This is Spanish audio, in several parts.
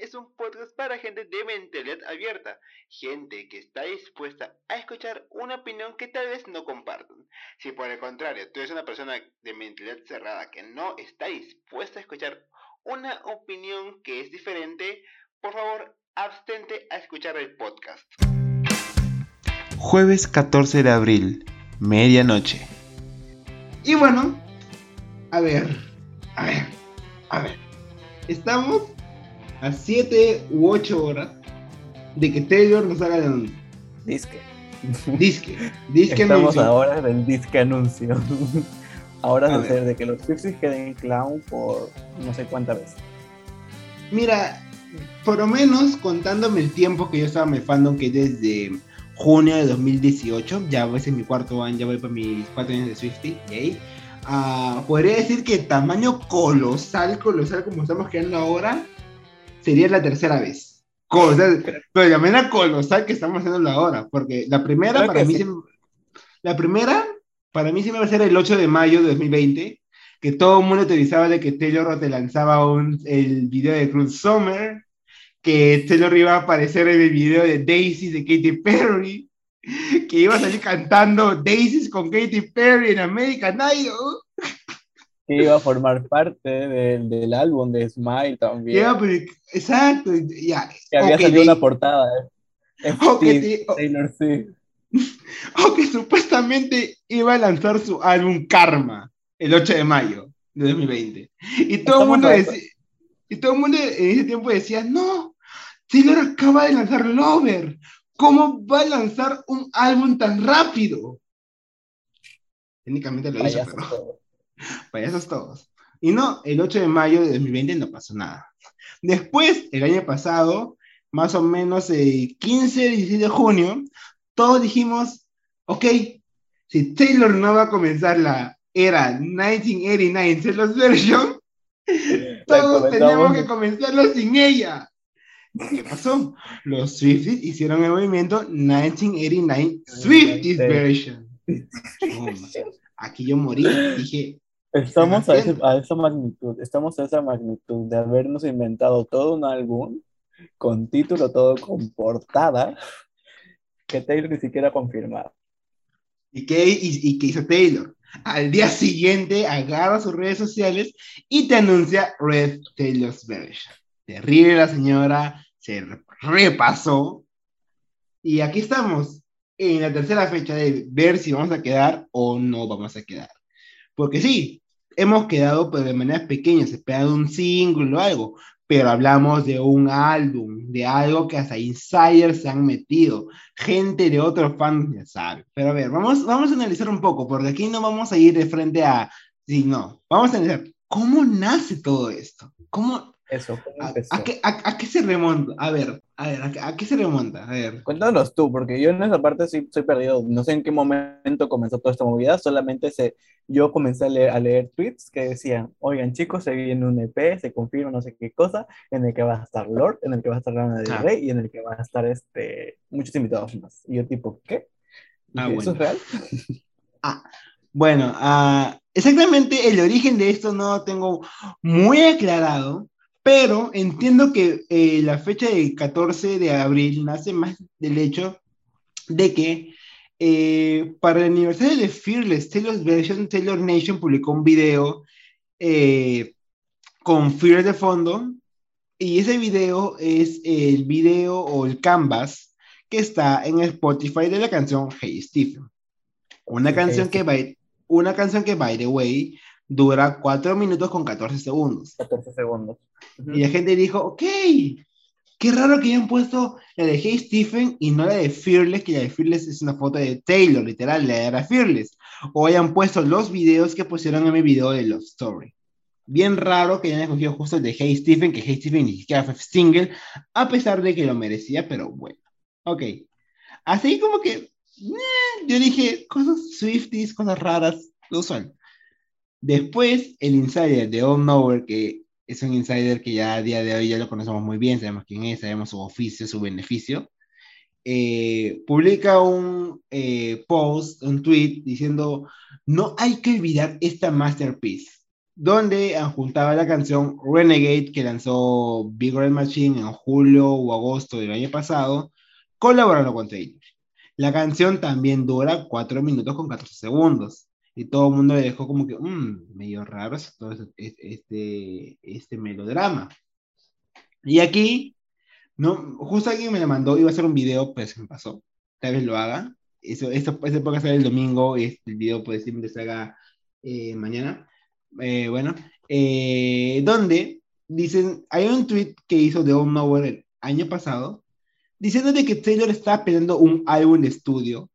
Es un podcast para gente de mentalidad abierta, gente que está dispuesta a escuchar una opinión que tal vez no compartan. Si por el contrario tú eres una persona de mentalidad cerrada que no está dispuesta a escuchar una opinión que es diferente, por favor, abstente a escuchar el podcast. Jueves 14 de abril, medianoche. Y bueno, a ver, a ver, a ver. Estamos a 7 u 8 horas de que Taylor nos haga el anuncio. Disque. Disque. Disque Estamos anuncio. ahora del disque anuncio. ahora A de ser de que los Pixies queden clown por no sé cuántas veces. Mira, por lo menos contándome el tiempo que yo estaba en el fandom, que desde junio de 2018, ya voy en mi cuarto año, ya voy para mis cuatro años de Swifty, yay. Ah, podría decir que tamaño colosal, colosal como estamos quedando ahora, sería la tercera vez. Colosal, pero de manera colosal que estamos haciendo ahora, porque la primera Creo para mí, sí. la primera para mí siempre va a ser el 8 de mayo de 2020, que todo el mundo teorizaba de que Taylor te lanzaba un, el video de Cruz Summer, que Taylor iba a aparecer en el video de Daisy de Katy Perry, que iba a salir cantando Daisies con Katy Perry en American Idol. Que iba a formar parte del, del álbum de Smile también. Ya, pero- exacto, ya. que había salido una portada. ¿eh? Ok, Steve de- o- Taylor Swift. o que supuestamente iba a lanzar su álbum Karma el 8 de mayo de 2020. Y todo el mundo de decía, y todo el mundo en ese tiempo decía, no, Taylor acaba de lanzar Lover. ¿Cómo va a lanzar un álbum tan rápido? Técnicamente lo hizo, Payasos pero todos. payasos todos. Y no, el 8 de mayo de 2020 no pasó nada. Después, el año pasado, más o menos el 15, 16 de junio, todos dijimos, ok, si Taylor no va a comenzar la era 1989 Celos Version, todos tenemos que comenzarlo sin ella. ¿Qué pasó? Los Swifties hicieron el movimiento 1989 Swifties. Version. Aquí yo morí, dije, Estamos a, ese- a esa magnitud, estamos a esa magnitud de habernos inventado todo un álbum con título, todo con portada, que Taylor ni siquiera ha confirmado. ¿Y qué, y, y qué hizo Taylor? Al día siguiente agarra sus redes sociales y te anuncia Red Taylor's Version. Terrible la señora, se repasó. Y aquí estamos, en la tercera fecha de ver si vamos a quedar o no vamos a quedar. Porque sí, hemos quedado pero de manera pequeña, se esperaba un single o algo, pero hablamos de un álbum, de algo que hasta insiders se han metido, gente de otros fans ya sabe. Pero a ver, vamos, vamos a analizar un poco, porque aquí no vamos a ir de frente a, sí, no, vamos a analizar cómo nace todo esto, cómo, Eso, ¿cómo a, empezó? a qué, a- a qué se remonta, a ver, a ver, a, qué- a qué se remonta, a ver. Cuéntanos tú, porque yo en esa parte sí estoy perdido. No sé en qué momento comenzó toda esta movida, solamente sé, yo comencé a leer, a leer tweets que decían, oigan chicos, se viene un EP, se confirma no sé qué cosa, en el que va a estar Lord, en el que va a estar Lana del Ah. Rey y en el que va a estar este, muchos invitados más. Y yo tipo, ¿qué? Ah, ¿Eso bueno. es real? Bueno, ah, exactamente el origen de esto no lo tengo muy aclarado, pero entiendo que eh, la fecha del 14 de abril nace más del hecho de que eh, para el aniversario de Fearless Taylor's Version, Taylor Nation publicó un video eh, con Fear de fondo, y ese video es el video o el canvas que está en Spotify de la canción Hey Stephen. Una canción que by, una canción que, by the way, dura 4 minutos con 14 segundos. 14 segundos. Ujú. Y la gente dijo, ok, qué raro que hayan puesto la de Hey Stephen y no la de Fearless, que la de Fearless es una foto de Taylor, literal, la era Fearless. O hayan puesto los videos que pusieron en mi video de Love Story. Bien raro que hayan escogido justo el de Hey Stephen, que Hey Stephen ni siquiera fue single, a pesar de que lo merecía, pero bueno. Ok. Así como que, eh, yo dije, cosas Swifties, cosas raras, lo usual. Después, el insider de All Nowhere, que es un insider que ya a día de hoy ya lo conocemos muy bien, sabemos quién es, sabemos su oficio, su beneficio, eh, publica un eh, post, un tweet diciendo, no hay que olvidar esta masterpiece. donde juntaba la canción Renegade que lanzó Big Red Machine en julio o agosto del año pasado, colaborando con Taylor. La canción también dura 4 minutos con 14 segundos. Y todo el mundo le dejó como que, mmm, medio raro todo este, este, este melodrama. Y aquí, no, justo alguien me la mandó, iba a hacer un video, pues me pasó. Tal vez lo haga. Eso, esto, puede ser el domingo, y el video puede simplemente se haga eh, mañana. Eh, bueno, eh, donde dicen, hay un tweet que hizo de All Nowhere el año pasado, diciendo de que Taylor estaba pidiendo un álbum de estudio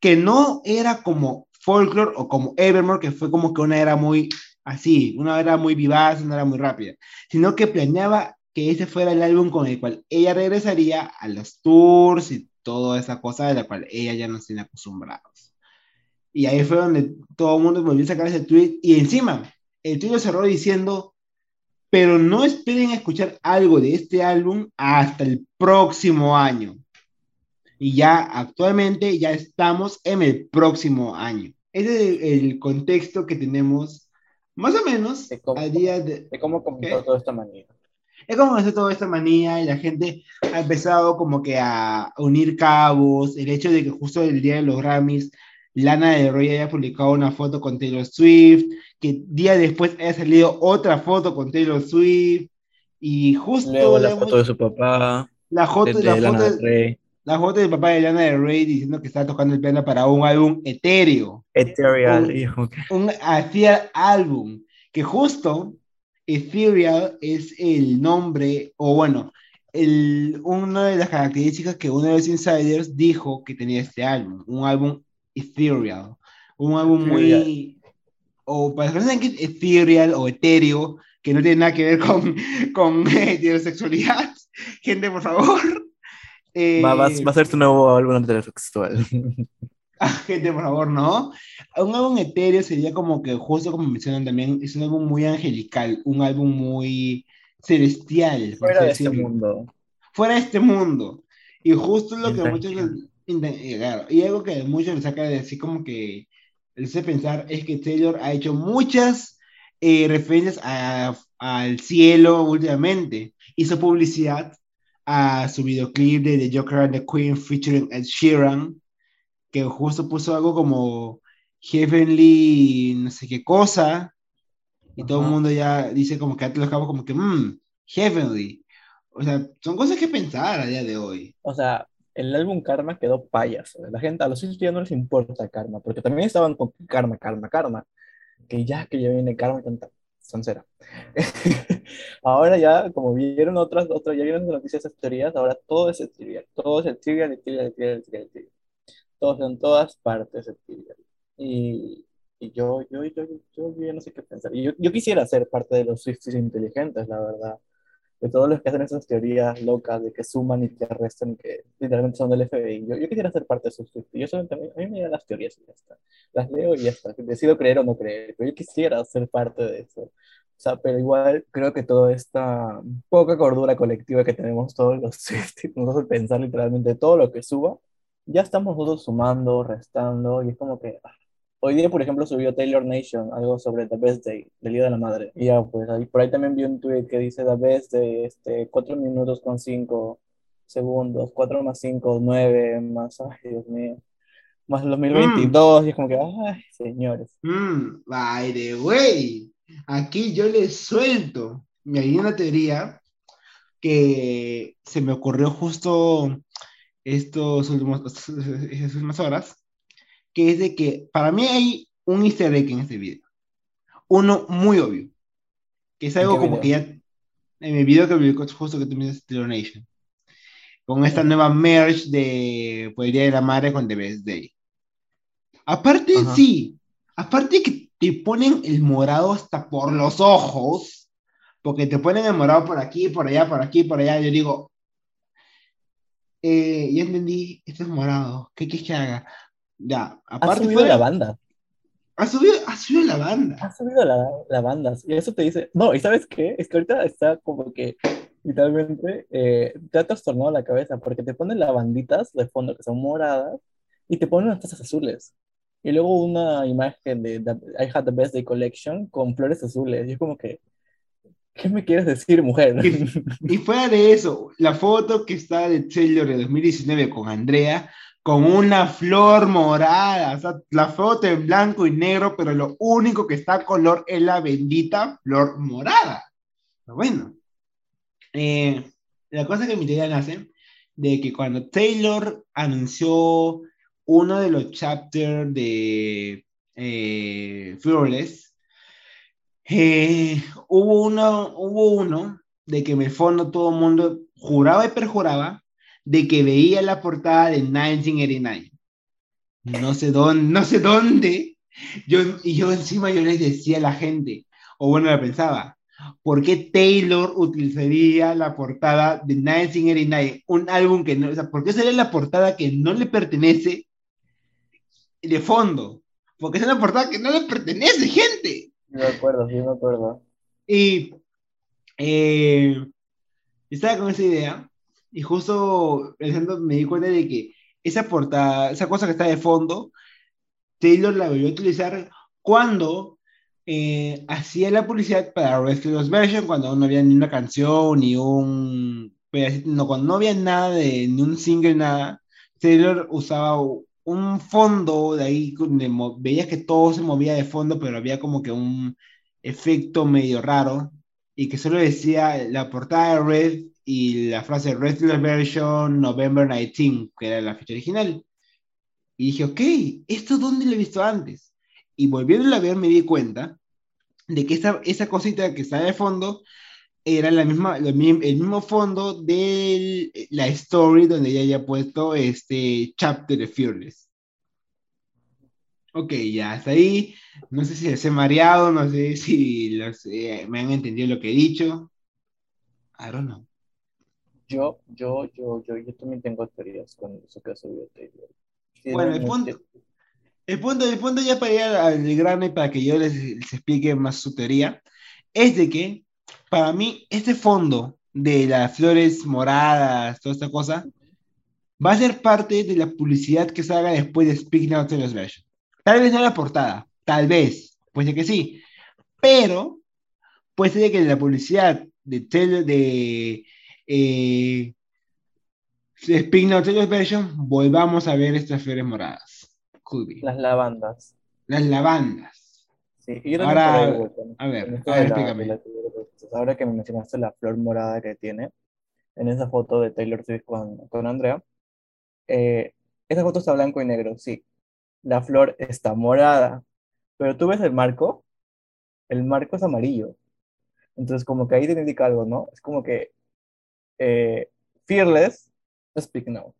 que no era como Folklore o como Evermore, que fue como que una era muy así, una era muy vivaz, una era muy rápida, sino que planeaba que ese fuera el álbum con el cual ella regresaría a los tours y toda esa cosa de la cual ella ya no tiene acostumbrados. Y ahí fue donde todo el mundo volvió a sacar ese tweet y encima el tweet lo cerró diciendo, pero no esperen escuchar algo de este álbum hasta el próximo año y ya actualmente ya estamos en el próximo año. Ese es el, contexto que tenemos más o menos cómo, a día de... cómo comenzó toda esta manía. Es como comenzó toda esta manía y la gente ha empezado como que a unir cabos, el hecho de que justo el día de los Grammys Lana del Rey haya publicado una foto con Taylor Swift, que día después haya salido otra foto con Taylor Swift, y justo... Luego la foto de su papá. La foto, de, la Lana foto, del Rey la foto del papá de Lana del Rey diciendo que estaba tocando el piano para un álbum etéreo. Ethereal, un, un ethereal álbum, que justo Ethereal es el nombre, o bueno, el, una de las características que uno de los insiders dijo que tenía este álbum, un álbum ethereal, un álbum muy, o para que es ethereal o etéreo, que no tiene nada que ver con, con heterosexualidad, gente, por favor va, va, a ser tu nuevo álbum heterosexual. Gente, por favor, no. Un álbum etéreo sería como que, justo como mencionan también, es un álbum muy angelical, un álbum muy celestial. Fuera de este mundo. Fuera de este mundo. Y justo lo que muchos eh, y algo que muchos les saca de así como que les hace pensar es que Taylor ha hecho muchas eh, referencias al cielo últimamente. Hizo publicidad a su videoclip de The Joker and the Queen featuring Ed Sheeran, que justo puso algo como Heavenly, no sé qué cosa, y todo el mundo ya dice como que los cabos como que, mmm, Heavenly. O sea, son cosas que pensar a día de hoy. O sea, el álbum Karma quedó payas. La gente, a los hijos ya no les importa Karma, porque también estaban con Karma, Karma, Karma. Que ya, que ya viene Karma y tanta soncera. ahora ya, como vieron otras, otras, ya vieron las noticias, esas teorías, ahora todo es el trivial, todo es el trivial, el trivial, el trivial, el trivial, el trivial. Todos en todas partes el trivial. Y, y yo, yo, yo, yo, yo, no sé qué pensar. Y yo, yo quisiera ser parte de los Swifties inteligentes, la verdad de todos los que hacen esas teorías locas de que suman y que restan y que literalmente son del FBI. Yo, yo quisiera ser parte de esos Yo solamente, a mí me dan las teorías y ya está. Las leo y ya está. Decido creer o no creer, pero yo quisiera ser parte de eso. O sea, pero igual creo que toda esta poca cordura colectiva que tenemos todos los Swifties nos hace pensar literalmente todo lo que suba. Ya estamos nosotros sumando, restando y es como que ah, Hoy día, por ejemplo, subió Taylor Nation algo sobre The Best Day, del Día de la Madre. Y ya, pues ahí, por ahí también vi un tweet que dice The Best Day, este, 4 minutos con 5 segundos, 4 más 5, 9, más, ay, Dios mío, más el 2022, mm. y es como que, ay, señores. Mm, by the way, aquí yo les suelto, me hay una teoría que se me ocurrió justo estos últimos, estas últimas horas, que es de que para mí hay un easter egg en este video. Uno muy obvio, que es algo como que ya en el video que publicó justo que tú me dices Nation, con esta nueva merge de pues, Día de la Madre con The Best Day. Aparte, sí, aparte que te ponen el morado hasta por los ojos, porque te ponen el morado por aquí, por allá, por aquí, por allá, yo digo, eh, ya entendí, esto es morado, ¿qué quieres que haga? Ya, aparte. Ha subido la banda. Ha subido, ha subido la banda. Ha subido la, la, banda. Y eso te dice. No, ¿y sabes qué? Es que ahorita está como que literalmente eh, te ha trastornado la cabeza porque te ponen las banditas de fondo que son moradas y te ponen unas tazas azules. Y luego una imagen de I Had the Best Day Collection con flores azules. Y es como que, ¿qué me quieres decir, mujer? Y, y fuera de eso, la foto que está de Taylor de 2019 con Andrea, con una flor morada, o sea, la foto en blanco y negro, pero lo único que está a color es la bendita flor morada. Pero bueno, eh, la cosa que mi tía nace de que cuando Taylor anunció uno de los chapters de eh, Fearless, eh, hubo, uno, hubo uno de que en el fondo todo el mundo juraba y perjuraba de que veía la portada de 1989. No sé dónde, no sé dónde. Yo, y yo encima yo les decía a la gente, o bueno, la pensaba, ¿por qué Taylor utilizaría la portada de 1989? Un álbum que no, o sea, ¿por qué sería la portada que no le pertenece de fondo? Porque es una portada que no le pertenece, gente. Me acuerdo, sí, me acuerdo. Y eh, estaba con esa idea y justo pensando me di cuenta de que esa portada, esa cosa que está de fondo, Taylor la volvió a utilizar cuando eh, hacía la publicidad para Restless Version, cuando no había ni una canción, ni un no, cuando no había nada de, ni un single, nada, Taylor usaba un fondo de ahí, donde veías que todo se movía de fondo, pero había como que un efecto medio raro, y que solo decía la portada de Red y la frase Restless Version November 19, que era la fecha original. Y dije, ok, ¿esto dónde lo he visto antes? Y volviendo a ver me di cuenta de que esa, esa cosita que está de fondo era la misma, el mismo fondo de la story donde ella haya puesto este chapter de Fearless. Ok, ya hasta ahí. No sé si les he mareado, no sé si eh, me han entendido lo que he dicho. I don't know. Yo, yo, yo, yo, yo también tengo teorías con eso que ha subido Taylor. Bueno, el punto, el punto, el punto ya para ir al grano y para que yo les, les, explique más su teoría, es de que para mí este fondo de las flores moradas, toda esta cosa, va a ser parte de la publicidad que salga después de Speak Now to Version. Tal vez no la portada, tal vez, puede que sí, pero puede ser que la publicidad de, de eh, Speak Now to Version volvamos a ver estas flores moradas. Las lavandas. Las lavandas. Sí, y ahora, a ver, a ver explícame. ahora que me mencionaste la flor morada que tiene, en esa foto de Taylor Swift con, con Andrea, eh, esa foto está blanco y negro, sí. La flor está morada, pero tú ves el marco, el marco es amarillo. Entonces, como que ahí te indica algo, ¿no? Es como que eh, Fearless, Speak Now.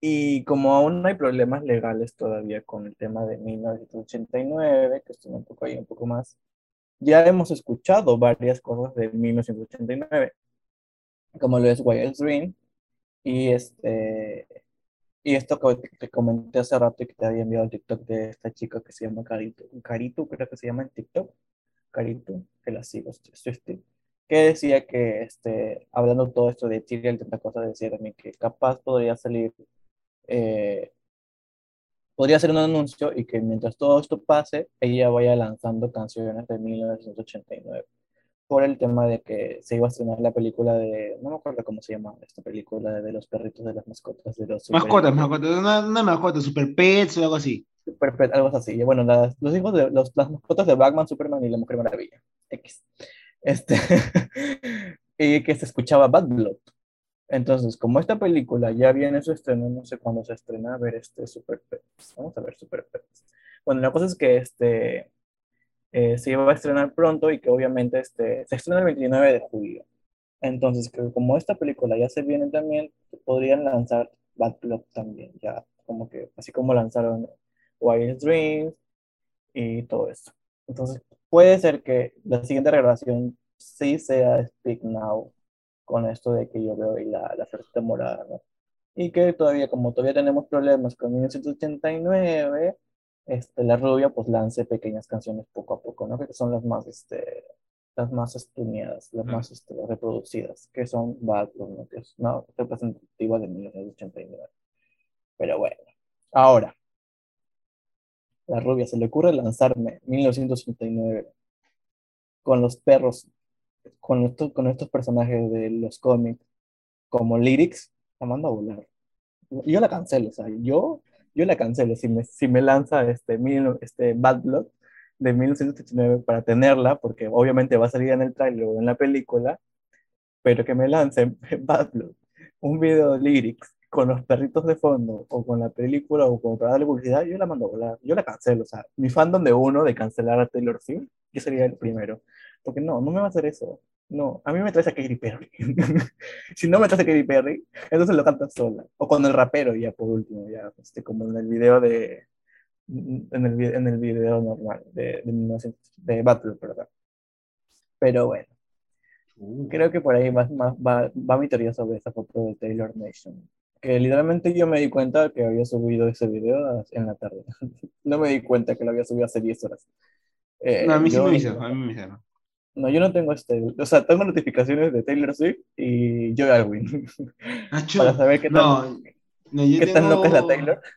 Y como aún no hay problemas legales todavía con el tema de 1989, que estoy un poco ahí un poco más, ya hemos escuchado varias cosas de 1989, como lo es Wild Dream, y este y esto que te comenté hace rato y que te había enviado el TikTok de esta chica que se llama Caritu, Caritu creo que se llama en TikTok, Caritu, que la sigo, estoy, que decía que, este, hablando todo esto de Chile, y tanta cosa, decía también que capaz podría salir eh, podría ser un anuncio y que mientras todo esto pase, ella vaya lanzando canciones de 1989. Por el tema de que se iba a estrenar la película de, no me acuerdo cómo se llama esta película de los perritos de las mascotas. De los mascotas, mascotas, una, una, mascota, Super Pets o algo así. Super Pets, algo así. Y bueno, las, los hijos de los, las mascotas de Batman, Superman y la Mujer Maravilla. X. Este, y que se escuchaba Bad Blood. Entonces, como esta película ya viene su estreno, no sé cuándo se estrena, a ver este Super Pets. Vamos a ver Super Pets. Bueno, la cosa es que este eh, se iba a estrenar pronto y que obviamente este, se estrena el 29 de julio. Entonces, como esta película ya se viene también, podrían lanzar Bad Blood también, ya como que, así como lanzaron Wild Dreams y todo esto. Entonces, puede ser que la siguiente revelación sí sea Speak Now con esto de que yo veo y la, la florcita morada, ¿no? Y que todavía, como todavía tenemos problemas con 1989, este, la rubia pues lance pequeñas canciones poco a poco, ¿no? Que son las más, este, las más estudiadas, las más este, reproducidas, que son Bad ¿no? Que es una representativa de 1989. Pero bueno, ahora, la rubia, se le ocurre lanzarme 1989 con los perros, con estos, personajes de los cómics, como lyrics, la mando a volar. Yo la cancelo, o sea, yo, yo la cancelo. Si me, si me lanza este, este Bad Blood de 1989 para tenerla, porque obviamente va a salir en el tráiler o en la película, pero que me lancen Bad Blood, un video de lyrics con los perritos de fondo o con la película o con para darle publicidad, yo la mando a volar, yo la cancelo, o sea, mi fandom de uno de cancelar a Taylor Swift, yo sería el primero, porque no, no me va a hacer eso, no, a mí me traes a Katy Perry, si no me traes a Katy Perry, entonces lo cantas sola, o con el rapero ya por último, ya, este, como en el video de, en el, en el video normal de, de, 1900 de Battle, ¿verdad? Pero bueno. Creo que por ahí va, va, va, va mi teoría sobre esa foto de Taylor Nation. Que literalmente yo me di cuenta que había subido ese video en la tarde. No me di cuenta que lo había subido hace 10 horas. Eh, No, a mí sí yo me no avisó, tengo- a mí me avisaron. No, yo no tengo este. O sea, tengo notificaciones de Taylor Swift y Joe Alwyn. Nacho, Para saber qué tan, no, no, yo qué tan loca es la tengo- Taylor.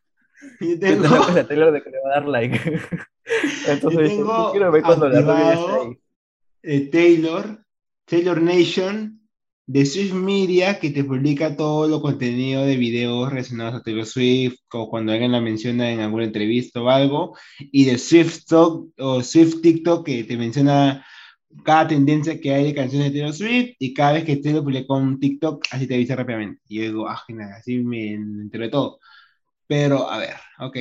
Yo Qué tengo, tan loca es la Taylor de que le va a dar like. Entonces, tengo yo quiero ver cuando la ahí. eh, Taylor, Taylor Nation, de Swift Media, que te publica todo lo contenido de videos relacionados a Taylor Swift, o cuando alguien la menciona en alguna entrevista o algo, y de Swift Talk o Swift TikTok, que te menciona cada tendencia que hay de canciones de Taylor Swift, y cada vez que Taylor publica un TikTok, así te avisa rápidamente. Y yo digo, ah, genial, así me entero de todo. Pero, a ver, ok.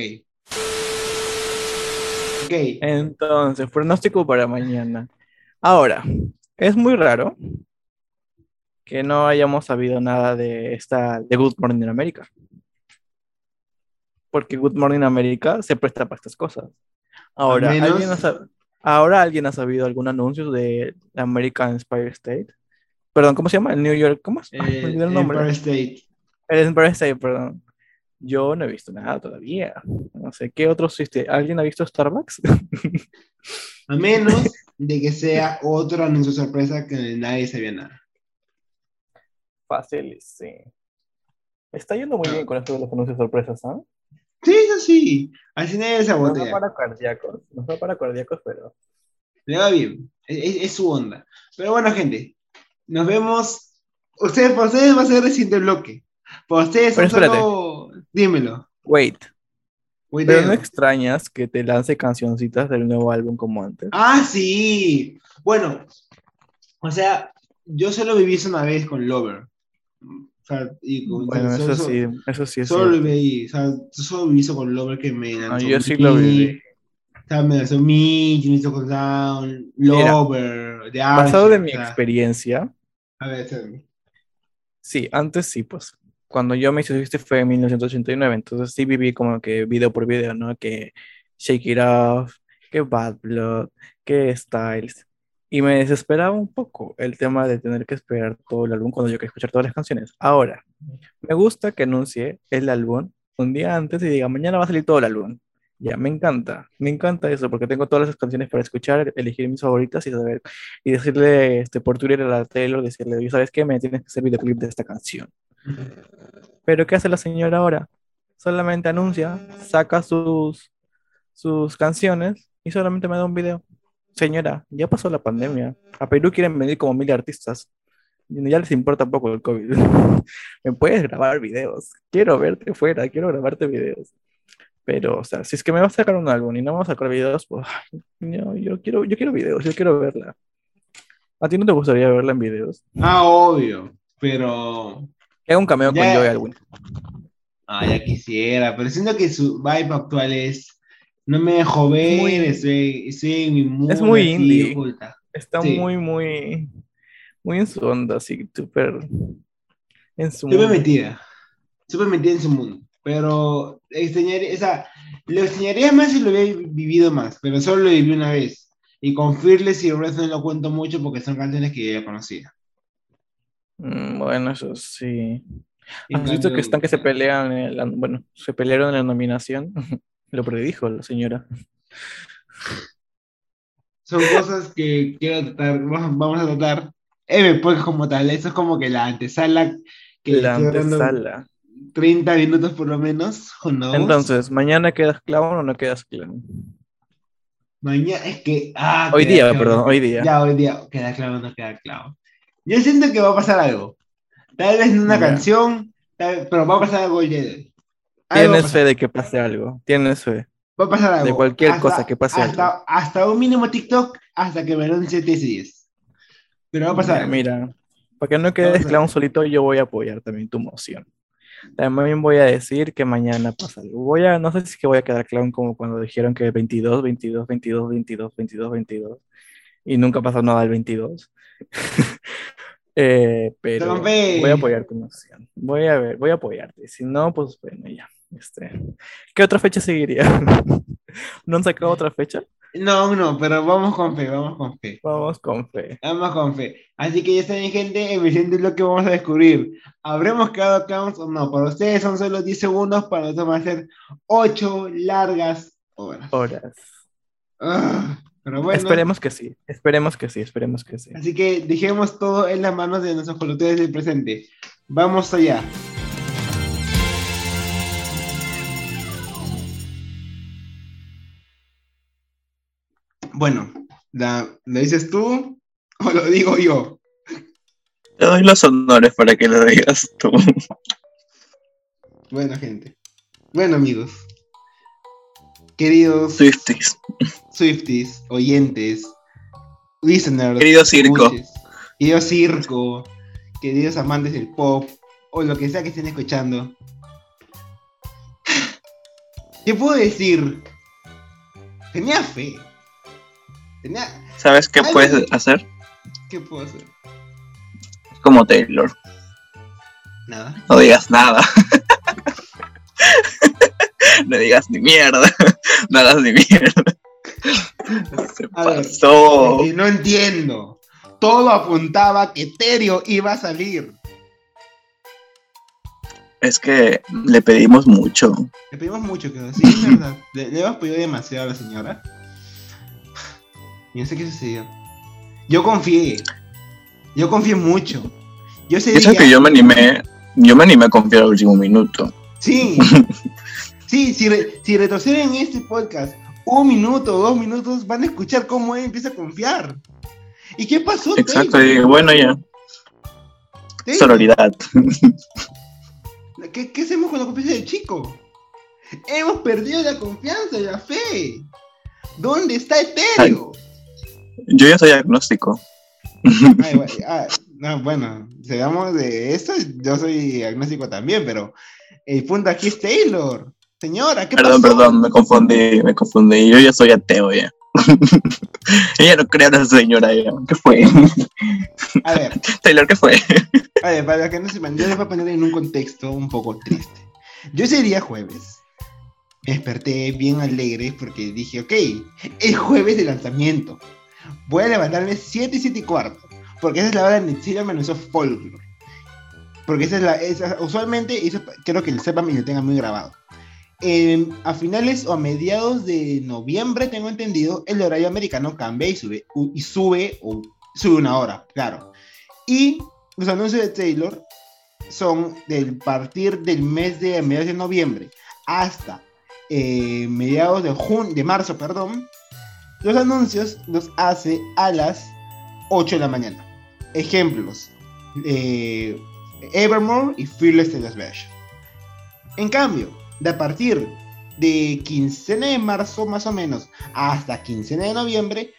Ok. Entonces, pronóstico para mañana. Ahora, es muy raro que no hayamos sabido nada de esta de Good Morning America. Porque Good Morning America se presta para estas cosas. Ahora, menos- ¿alguien ha, ahora alguien ha sabido algún anuncio de American Empire State. Perdón, ¿cómo se llama? El New York, ¿cómo es? Me Eh, el nombre. Empire State. El Empire State, perdón. Yo no he visto nada todavía. No sé, ¿qué otros existe? ¿Alguien ha visto Starbucks? A menos de que sea otro anuncio sorpresa que nadie sabía nada. Fácil, sí. Está yendo muy bien con esto de los anuncios sorpresas, ¿ah? Sí, eso sí. Así nadie se No va para cardíacos, no va para cardíacos, pero Le va bien. Es, es- es su onda. Pero bueno, gente. Nos vemos. Ustedes, para ustedes va a ser el siguiente bloque. Para ustedes Pero solo... Dímelo. wait, Wait, pero no extrañas que te lance cancioncitas del nuevo álbum como antes. Ah, sí. Bueno, o sea, yo solo viví eso una vez con Lover. O sea, y con, Bueno, eso sí, eso sí es Solo lo viví, o sea, solo eso con Lover que me Ah, lanzó yo sí lo. Mitch, O sea, me lanzó Mitch, me hizo con Down, Mira, Lover, de Basado de mi sea, experiencia, A ver, espérame. sí, antes sí, pues. Cuando yo me hice este fue en 1989, entonces sí viví como que video por video, ¿no? Que Shake It Off, que Bad Blood, que Styles. Y me desesperaba un poco el tema de tener que esperar todo el álbum cuando yo quería escuchar todas las canciones. Ahora, me gusta que anuncie el álbum un día antes y diga, mañana va a salir todo el álbum. Ya, me encanta, me encanta eso, porque tengo todas las canciones para escuchar, elegir mis favoritas y saber, y decirle este, por Twitter a la Taylor, decirle, ¿y sabes qué? Me tienes que hacer videoclip de esta canción. Pero ¿qué hace la señora ahora? Solamente anuncia, saca sus, sus canciones y solamente me da un video. Señora, ya pasó la pandemia. A Perú quieren venir como mil artistas. Ya les importa poco el COVID. Me puedes grabar videos. Quiero verte fuera, quiero grabarte videos. Pero, o sea, si es que me vas a sacar un álbum y no vamos a sacar videos, pues ay, yo, quiero, yo quiero videos, yo quiero verla. ¿A ti no te gustaría verla en videos? Ah, obvio, pero... Que haga un cameo con Ya. Joey Alwyn. Ah, ya quisiera, pero siento que su vibe actual es... No me dejo ver, muy- estoy, estoy en mi mundo Es muy así, indie. oculta. Está Sí. muy, muy, muy en su onda, así, súper en su Súper metida, súper metida en su mundo, pero extrañaría, o sea, lo extrañaría más si lo hubiera vivido más, pero solo lo viví una vez. Y con Fearless y Red no lo cuento mucho porque son canciones que ya conocía. Mm, Bueno, eso sí. ¿Has visto que están que se pelean, en la- bueno, se pelearon en la nominación? Lo predijo la señora. Son cosas que quiero tratar, vamos a tratar. M, pues como tal, eso es como que la antesala que La antesala. 30 minutos por lo menos. who knows. Entonces, ¿mañana quedas clown o no quedas clown? Mañana es que. Ah, Hoy día, perdón, hoy día. Ya, hoy día. Queda claro, no queda claro. Yo siento que va a pasar algo. Tal vez en una canción, tal- pero va a pasar algo el Tienes fe de que pase algo. Tienes fe. Va a pasar algo. de cualquier cosa que pase Hasta, hasta un mínimo TikTok, hasta que me anuncie TS10. Pero va a pasar. Ya, algo. Mira, para que no a- clown solito, yo voy a apoyar también tu moción. También voy a decir que mañana pasa algo. Voy a, no sé si es que voy a quedar clown como cuando dijeron que 22, 22, 22, 22, 22, 22. Y nunca pasó nada el 22. Eh, pero voy a apoyar tu moción. Voy a ver, voy a apoyarte. Si no, pues bueno, ya. Este, ¿Qué otra fecha seguiría? ¿No han sacado otra fecha? No, no, pero vamos con fe, vamos con fe. Vamos con fe. Vamos con fe. Así que ya saben, gente, es lo que vamos a descubrir. ¿Habremos quedado clowns o no? Para ustedes son solo 10 segundos, para nosotros van a ser 8 largas horas. Horas. Ah, pero bueno, Esperemos que sí. Esperemos que sí. Esperemos que sí. así que dejemos todo en las manos de nuestros conductores del presente. Vamos allá. Bueno, la- ¿lo dices tú o lo digo yo? Te doy los honores para que lo digas tú. Bueno, gente. Bueno, amigos. Queridos Swifties. Swifties, oyentes, listeners, Querido circo. escuches, querido circo, queridos amantes del pop, o lo que sea que estén escuchando. ¿Qué puedo decir? Tenía fe. Tenía... ¿Sabes qué Ay, puedes hacer? ¿Qué puedo hacer? Como Taylor. Nada. No digas nada. no digas ni mierda. No hagas ni mierda. Se A ver, pasó. Eh, no entiendo. Todo apuntaba que Terio iba a salir. Es que le pedimos mucho. Le pedimos mucho, creo. Sí, es verdad. Le, le hemos pedido demasiado a la señora. Y no sé qué sucedió. Yo confié. Yo confié mucho. Yo sé Eso que yo me animé. Yo me animé a confiar al último minuto. Sí. Sí, si, re- si retroceden este podcast un minuto o dos minutos, van a escuchar cómo él empieza a confiar. ¿Y qué pasó? Exacto. Y bueno, ya. Sororidad. ¿Qué, qué hacemos con la confianza del chico? Hemos perdido la confianza y la fe. ¿Dónde está Eterio? Yo ya soy agnóstico. Ay, bueno, ah, no, bueno, sigamos de esto, yo soy agnóstico también, pero el punto aquí es Taylor. Señora, ¿qué Perdón, pasó? perdón, me confundí, me confundí. Yo ya soy ateo ya. Ella no cree en esa señora ya. ¿Qué fue? A ver, Taylor, ¿qué fue? a ver, para que no sepan, yo les voy a poner en un contexto un poco triste. Yo ese día jueves me desperté bien alegre porque dije, ok, es jueves de lanzamiento. Voy a levantarme 7 y 7 y cuarto, porque esa es la hora en que me anunció Folklore. Porque esa es la, esa- usualmente, eso quiero que lo sepan y lo tengan muy grabado. Eh, a finales o a mediados de noviembre, tengo entendido, el horario americano cambia y sube, y sube, o sube una hora, claro. Y los anuncios de Taylor son del partir del mes de mediados de noviembre hasta eh, mediados de junio, de marzo, perdón. Los anuncios los hace a las 8 de la mañana. Ejemplos: eh, Evermore y Fearless Taylor's Version. En cambio, de a partir de quincena de marzo más o menos hasta quincena de noviembre,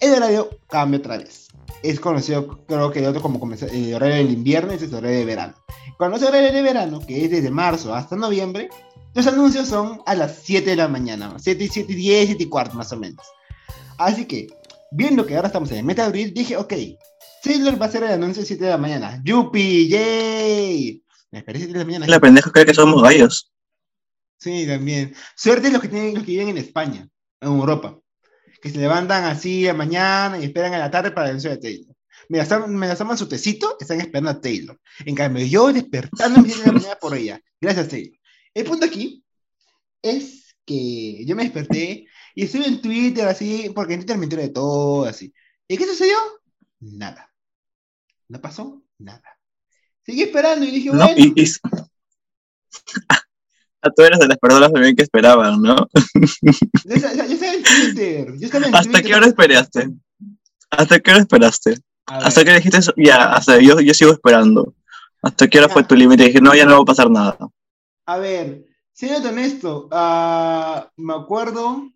el horario cambia otra vez. Es conocido, creo que el otro como el horario del invierno y es el horario de verano. Cuando es el horario de verano, que es desde marzo hasta noviembre, los anuncios son a las 7 de la mañana, 7, 7, 10, 7 y cuarto más o menos. Así que, viendo que ahora estamos en el mes de abril, dije, ok, Taylor va a hacer el anuncio a 7 de la mañana. ¡Yupi! ¡Yay! Me esperé 7 de la mañana. La pendeja cree que somos gallos. Sí, también. Suerte los que tienen, los que viven en España, en Europa, que se levantan así a mañana y esperan a la tarde para el anuncio de Taylor. Me las, su tecito, están esperando a Taylor. En cambio, yo 7 de la mañana por ella. Gracias, Taylor. El punto aquí es que yo me desperté y estuve en Twitter así, porque en Twitter me enteré de todo así. ¿Y qué sucedió? Nada. No pasó nada. Seguí esperando y dije, No, bueno. y, y- A tú eres de las personas también que esperaban, ¿no? Yo, estaba en Twitter. Yo estaba en ¿Hasta Twitter. qué hora esperaste? ¿Hasta qué hora esperaste? Hasta que dijiste, eso? ya, hasta yo, yo sigo esperando. ¿Hasta qué hora fue tu límite? Dije, no, ya no va a pasar nada. A ver, siendo honesto, ah, me acuerdo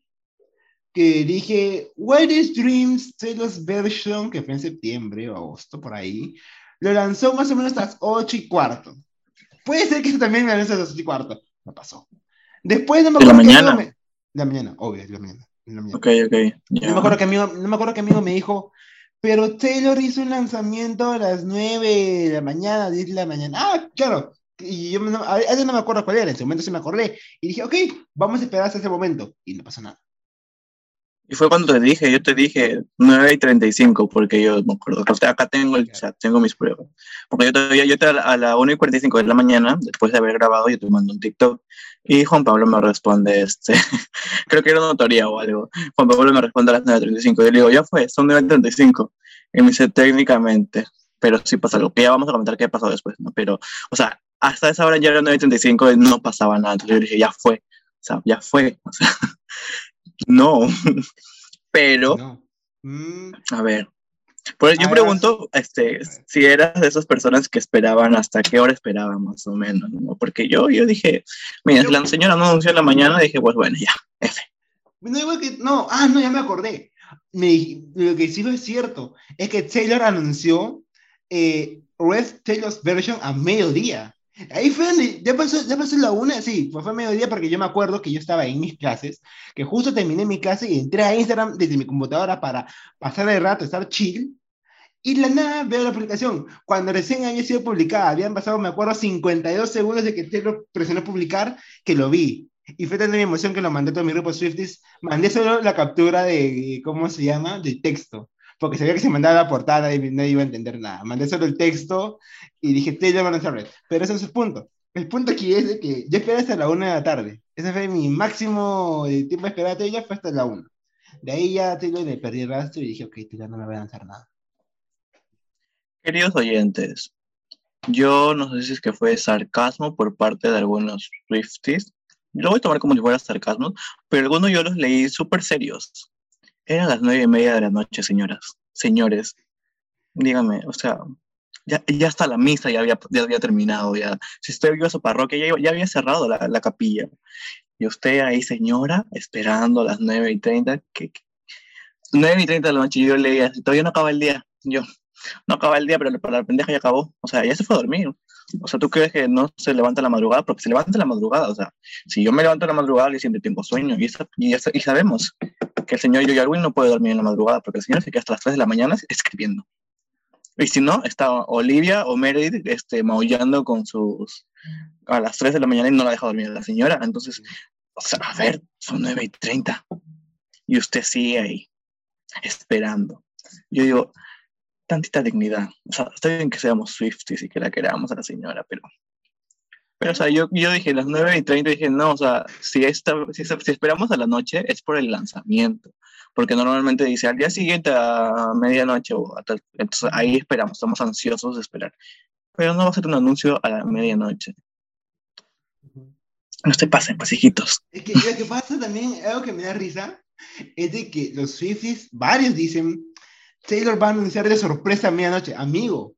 que dije, Wildest Dreams Taylor's Version, que fue en septiembre o agosto, por ahí, lo lanzó más o menos a las 8 y cuarto. Puede ser que eso también me lanzó a las 8 y cuarto. No pasó. Después no me ¿De la acuerdo mañana? me- De la mañana, obvio, de la mañana. de la mañana. Ok, ok. ya. No me acuerdo que amigo, no me acuerdo que amigo me dijo, pero Taylor hizo un lanzamiento a las 9 de la mañana, 10 de la mañana. Ah, claro. Y yo no, a, a no me acuerdo cuál era, en ese momento sí me acordé. Y dije, ok, vamos a esperar hasta ese momento. Y no pasó nada. Y fue cuando te dije, yo te dije 9 y 35, porque yo me acuerdo. Acá tengo el chat, tengo mis pruebas. Porque yo todavía, yo a la 1 y 45 de la mañana, después de haber grabado, yo te mando un TikTok. Y Juan Pablo me responde, este, creo que era notoría o algo. Juan Pablo me responde a las 9.35. Yo le digo, ya fue, son 9.35. Y me dice, técnicamente, pero sí pasa algo. Que ya vamos a comentar qué pasó después, ¿no? Pero, o sea, hasta esa hora ya era 9.35 y no pasaba nada. Entonces yo dije, ya fue. O sea, ya fue. O sea, no. Pero, No. Mm, a ver. Pues yo pregunto este, si eras de esas personas que esperaban hasta qué hora esperaban más o menos, ¿no? Porque yo, yo dije, mira, si la señora no anunció en la mañana, dije, pues bueno, ya, F. no, igual que, no, ah, no, ya me acordé. Me, lo que sí es cierto es que Taylor anunció eh, Red Taylor's Version a mediodía. Ahí fue donde ya pasó, ya pasó la una, sí, pues fue mediodía porque yo me acuerdo que yo estaba en mis clases, que justo terminé mi clase y entré a Instagram desde mi computadora para pasar el rato, estar chill, y la nada veo la publicación. Cuando recién había sido publicada, habían pasado, me acuerdo, 52 segundos de que Taylor presionó publicar, que lo vi. Y fue tanta mi emoción que lo mandé a todo mi grupo Swifties. Mandé solo la captura de, ¿cómo se llama? De texto. Porque sabía que si mandaba la portada y no iba a entender nada. Mandé solo el texto y dije, Taylor a saber. Pero ese es el punto. El punto aquí es de que yo esperé hasta la una de la tarde. Ese fue mi máximo de tiempo de esperar a Taylor, fue hasta la una. De ahí ya Taylor le perdí el rastro y dije, ok, Taylor no me va a lanzar nada. Queridos oyentes, yo no sé si es que fue sarcasmo por parte de algunos Swifties. Lo voy a tomar como si fuera sarcasmo, pero algunos yo los leí súper serios. Eran las nueve y media de la noche, señoras, señores. Díganme, o sea, ya, ya hasta la misa ya había, ya había terminado. Ya. Si usted vio a su parroquia, ya, ya había cerrado la, la capilla. Y usted ahí, señora, esperando a las nueve y treinta. que y treinta de la noche, yo leía, todavía no acaba el día. Yo, no acaba el día, pero para la pendeja ya acabó. O sea, ya se fue a dormir. O sea, ¿tú crees que no se levanta la madrugada? Porque se levanta la madrugada. O sea, si yo me levanto la madrugada, le siempre tengo sueño. Y, esa- y, esa- y sabemos que el señor Joey Alwyn no puede dormir en la madrugada porque el señor se queda hasta las 3 de la mañana escribiendo. Y si no, está Olivia o Meredith este, maullando con sus... a las 3 de la mañana y no la deja dormir a la señora. Entonces, o sea, a ver, son 9 y 30. Y usted sigue ahí, esperando. Yo digo, tantita dignidad. O sea, está bien que seamos Swifties y que la queramos a la señora, pero. Pero, o sea, yo, yo dije las 9 y 30, dije, no, o sea, si, esta, si, si esperamos a la noche es por el lanzamiento. Porque normalmente dice al día siguiente a medianoche o a tal- Entonces ahí esperamos, estamos ansiosos de esperar. Pero no va a ser un anuncio a la medianoche. No se pasen, pues, hijitos. Es que lo que pasa también, algo que me da risa, es de que los Swifties, varios dicen, Taylor va a anunciar de sorpresa a medianoche. Amigo,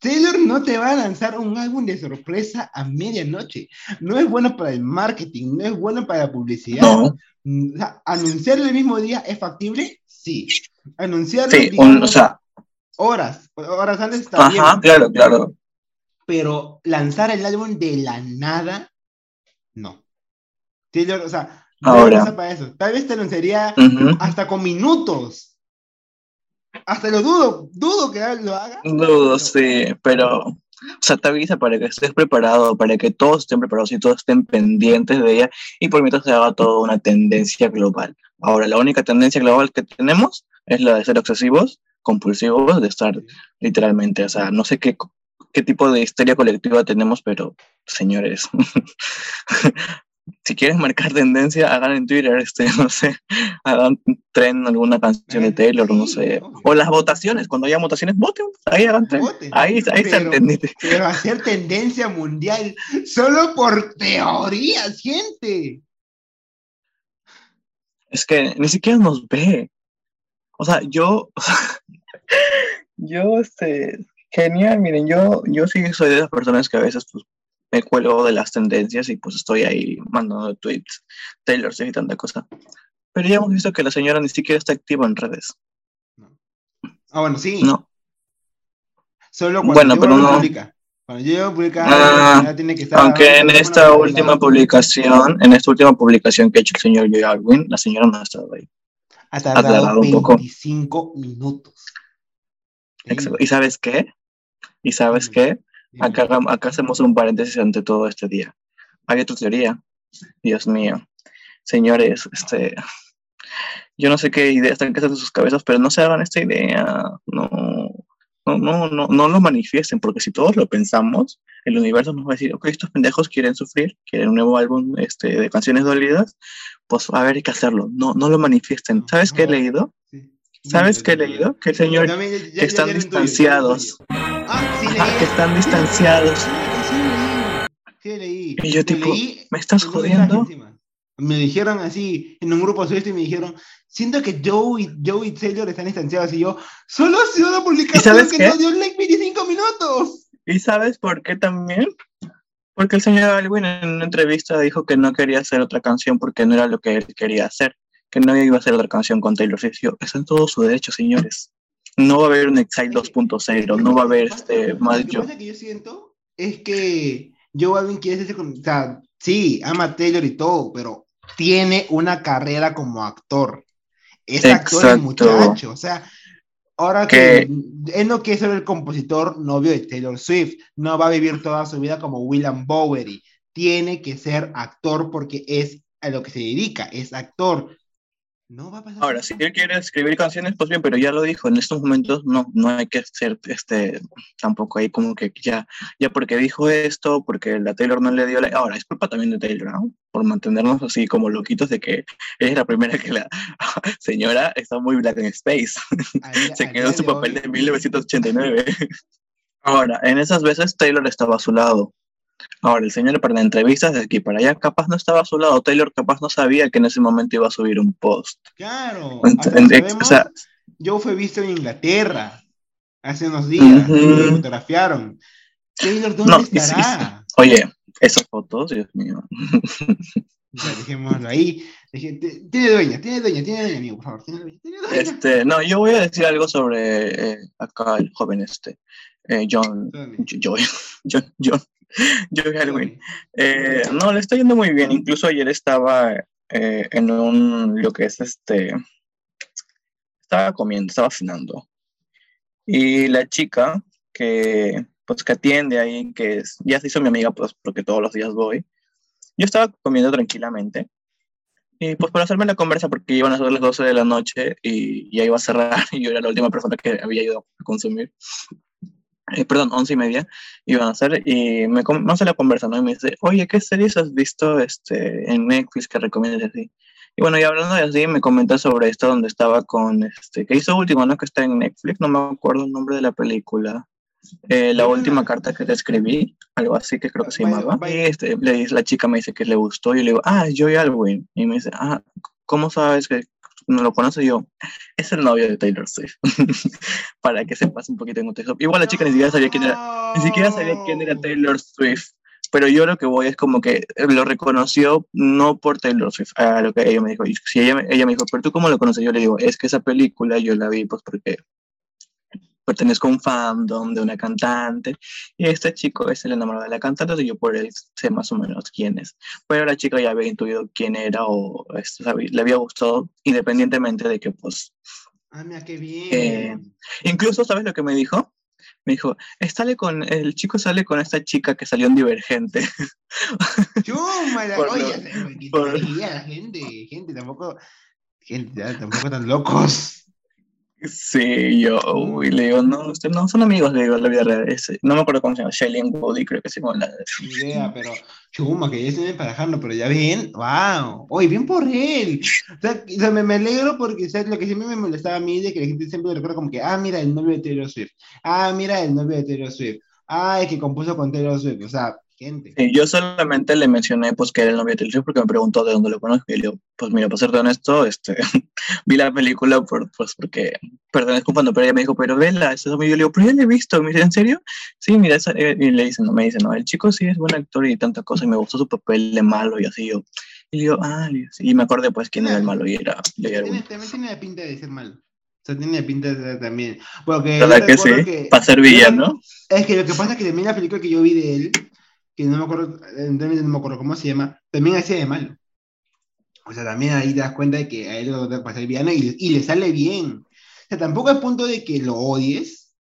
Taylor no te va a lanzar un álbum de sorpresa a medianoche. No es bueno para el marketing, no es bueno para la publicidad. No, Mm, o sea, ¿Anunciarlo el mismo día es factible? Sí. Anunciarlo, sí, un- o sea, horas, horas antes está bien. ajá, claro, claro. Pero lanzar el álbum de la nada, no. Taylor, o sea, no Ahora. pasa para eso. Tal vez te anunciaría Ujú. hasta con minutos. Hasta lo dudo, dudo que lo haga. Dudo, sí, pero, o sea, te avisa para que estés preparado, para que todos estén preparados y todos estén pendientes de ella y por mientras se haga toda una tendencia global. Ahora, la única tendencia global que tenemos es la de ser obsesivos, compulsivos, de estar literalmente, o sea, no sé qué, qué tipo de histeria colectiva tenemos, pero, señores, si quieren marcar tendencia, hagan en Twitter, este, no sé, hagan tren alguna canción de Taylor, no sé. O las votaciones, cuando haya votaciones, voten, ahí hagan tren. Voten. Ahí, ahí se Pero- entendiste. Pero hacer tendencia mundial solo por teorías, gente. Es que ni siquiera nos ve. O sea, yo, yo, este, genial, miren, yo, yo sí soy de las personas que a veces, pues, me cuelgo de las tendencias y pues estoy ahí mandando tweets, Taylor Swift y tanta cosa. Pero ya hemos visto que la señora ni siquiera está activa en redes. Ah, bueno, sí. No. Solo cuando Bueno, pero no. publica. Cuando yo publica, Ah, tiene que estar Aunque en esta última publicación, en esta última publicación que ha hecho el señor Joey Alwyn, la señora no ha estado ahí. Ha tardado tardado un poco. 25 minutos. Exacto. ¿Y sabes qué? ¿Y sabes qué? Acá, acá hacemos un paréntesis ante todo este día. Hay otra teoría. Dios mío. Señores, este. Yo no sé qué idea están que en sus cabezas, pero no se hagan esta idea. No, no, no, no, no lo manifiesten, porque si todos lo pensamos, el universo nos va a decir, ok, estos pendejos quieren sufrir, quieren un nuevo álbum este, de canciones dolidas, pues a ver, hay que hacerlo. No, no lo manifiesten. ¿Sabes qué he leído? Sí. ¿Sabes qué he leído? Que el señor También ya- ya- que están ya distanciados. Ah, sí, Ajá, que están distanciados. Sí, leí. Y yo tipo, leí ¿me estás un jodiendo? Me dijeron así, en un grupo suyo y me dijeron, siento que Joe y, Joe y Taylor están distanciados. Y yo, solo ha sido una publicación que qué? no dio like 25 minutos. ¿Y sabes por qué también? Porque el señor Alwyn en una entrevista dijo que no quería hacer otra canción porque no era lo que él quería hacer, que no iba a hacer otra canción con Taylor Swift. Yo, está en todo su derecho, señores. No va a haber un Exile 2.0, no va a haber este más yo. que yo siento es que Joe Alvin quiere hacerse con, o sea, sí, ama a Taylor y todo, pero tiene una carrera como actor. Es actor el Exacto. muchacho, o sea, ahora Que- que él no quiere ser el compositor novio de Taylor Swift, no va a vivir toda su vida como William Bowery, tiene que ser actor porque es a lo que se dedica, es actor. No va a pasar. Ahora, si él quiere escribir canciones, pues bien, pero ya lo dijo, en estos momentos no, no hay que ser este, tampoco ahí como que ya, ya porque dijo esto, porque la Taylor no le dio la... Ahora, es culpa también de Taylor, ¿no? Por mantenernos así como loquitos de que es la primera que la señora está muy black en space. Se quedó en su papel hoy- de 1989. Ahora, en esas veces Taylor estaba a su lado. Ahora, el señor para entrevistas de aquí para allá, capaz no estaba a su lado. Taylor capaz no sabía que en ese momento iba a subir un post. Claro, Ent- hasta en- sabemos, o sea, Joe fue visto en Inglaterra hace unos días, lo fotografiaron. Taylor, ¿dónde No, estará? oye, esas fotos, Dios mío. Ya, dejémoslo ahí. Tiene dueña, tiene dueña, tiene dueña, amigo, por favor. Tiene dueña, tiene dueña. Este, no, yo voy a decir algo sobre eh, acá el joven este, eh, John, Joy, John, John, Alwyn. Tony. Eh, no, le está yendo muy bien. Incluso ayer estaba eh, en un, lo que es este, estaba comiendo, estaba cenando. Y la chica que, pues, que atiende ahí, que es, ya se hizo mi amiga, pues, porque todos los días voy. Yo estaba comiendo tranquilamente. Y pues para hacerme la conversa, porque iban a ser las 12 de la noche y ya iba a cerrar y yo era la última persona que había ido a consumir. Eh, perdón, once y media iban a hacer y me conoce la conversa, ¿no? Y me dice, oye, ¿qué series has visto este, en Netflix que recomiendas así? Y bueno, y hablando de así, me comenta sobre esto donde estaba con, este, que hizo último, ¿no? Que está en Netflix, no me acuerdo el nombre de la película. Eh, la Ah. última carta que te escribí, algo así que creo que se llamaba. Y este, le dice, la chica me dice que le gustó y yo le digo, ah, es Joey Alwyn. Y me dice, ah, ¿cómo sabes que no lo conoce yo? Es el novio de Taylor Swift. Para que sepas un poquito en contexto. Igual la chica ni siquiera sabía quién era, ni siquiera sabía quién era Taylor Swift. Pero yo lo que voy es como que lo reconoció no por Taylor Swift, a lo que ella me dijo. Y si ella, ella me dijo, pero tú cómo lo conoces, yo le digo, es que esa película yo la vi pues porque pertenezco a un fandom de una cantante y este chico es el enamorado de la cantante y yo por él sé más o menos quién es. Pero la chica ya había intuido quién era o este, le había gustado independientemente de que pues Ah, mira, qué bien. Eh, Incluso, ¿sabes lo que me dijo? Me dijo, sale con, el chico sale con esta chica que salió en Divergente. Por oye, se me por- la gente, gente, tampoco, gente, tampoco tan locos. Sí, yo, uy, le digo, no, ustedes no son amigos, le digo, la vida real. Es- no me acuerdo cómo se llama, Shailene Woody, creo que se llama la. Ni idea, pero chuma, que ya se viene emparejando, pero ya ven, wow, oye, bien por él. O sea, o sea, me, me alegro porque sea, lo que siempre me molestaba a mí de que la gente siempre recuerda como que, ah, mira, el novio de Taylor Swift, ah, mira, el novio de Taylor Swift, ah, el que compuso con Taylor Swift, o sea, gente. Sí, yo solamente le mencioné pues que era el novio de Taylor porque me preguntó de dónde lo conozco y le digo, pues mira, para serte honesto, este, vi la película por, pues porque pertenezco fandom, pero ella me dijo, pero vela, ese es amigo, yo le digo, pero ya la he visto, me dice, ¿en serio? Sí, mira, esa- eh", y le dicen, no, me dice, no, el chico sí es buen actor y tanta cosa, y me gustó su papel de malo y así yo, y le digo, ah, le digo, sí", y me acordé pues quién era el malo y era, y era bueno. también tiene la pinta de ser malo. O sea, tiene pinta de ser también. Porque ¿Verdad que sí? que- Para ser villano. Es que lo que pasa es que también la película que yo vi de él, que no me acuerdo, no me acuerdo cómo se llama, también hacía de malo. O sea, también ahí te das cuenta de que a él lo va a villano y, y le sale bien. O sea, tampoco al punto de que lo odies,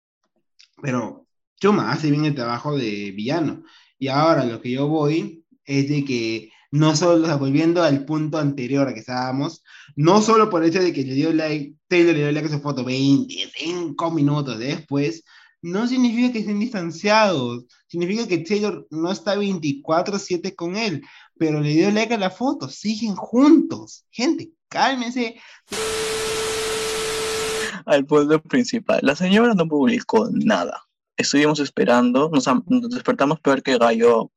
pero Chuma hace bien el trabajo de villano. Y ahora lo que yo voy es de que no solo, o sea, volviendo al punto anterior a que estábamos, no solo por el hecho de que le dio like, Taylor le dio like a su foto 25 minutos después, no significa que estén distanciados, significa que Taylor no está 24/7 con él, pero le dio a la foto, siguen juntos. Gente, cálmense. al punto principal. La señora no publicó nada. Estuvimos esperando, nos, nos despertamos peor que gallo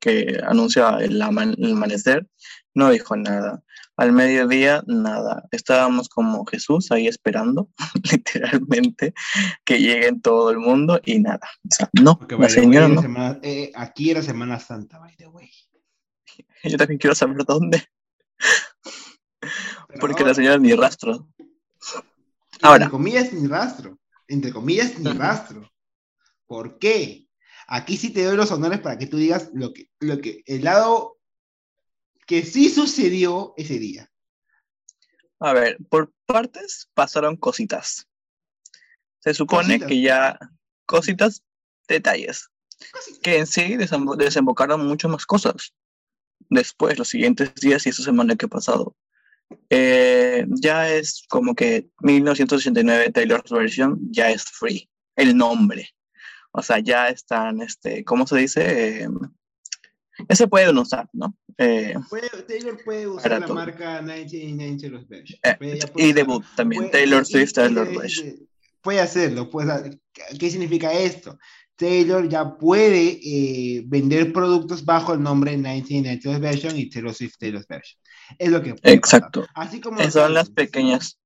que anuncia el amanecer. No dijo nada. Al mediodía, nada. Estábamos como Jesús ahí esperando, literalmente, que llegue todo el mundo y nada. O sea, no, Porque, la way, señora no. Semana- eh, aquí era Semana Santa, by the way. Yo también quiero saber dónde, Pero porque ahora- la señora ni rastro. Entre Ahora. comillas, ni rastro. Entre comillas, ni rastro. ¿Por qué? Aquí sí te doy los honores para que tú digas lo que, lo que, el lado que sí sucedió ese día. A ver, por partes pasaron cositas. Se supone Cositas. que ya cositas, detalles, que en sí desembo- desembocaron muchas más cosas. Después, los siguientes días y esta semana que ha pasado. Eh, ya es como que 1989 Taylor's version ya es free, el nombre. O sea, ya están, este, ¿cómo se dice? Eh, ya se pueden usar, ¿no? Eh, Puede- Taylor puede usar la todo. marca 1990 los Version. Eh, Puede- puede y debut también, Puede- Taylor Swift, Taylor version. Puede hacerlo. Puede, ¿Qué significa esto? Taylor ya puede eh, vender productos bajo el nombre 1990 Version y Taylor Swift Taylor's Version. Es lo que puede pasar. Exacto. Así como Son las pequeñas,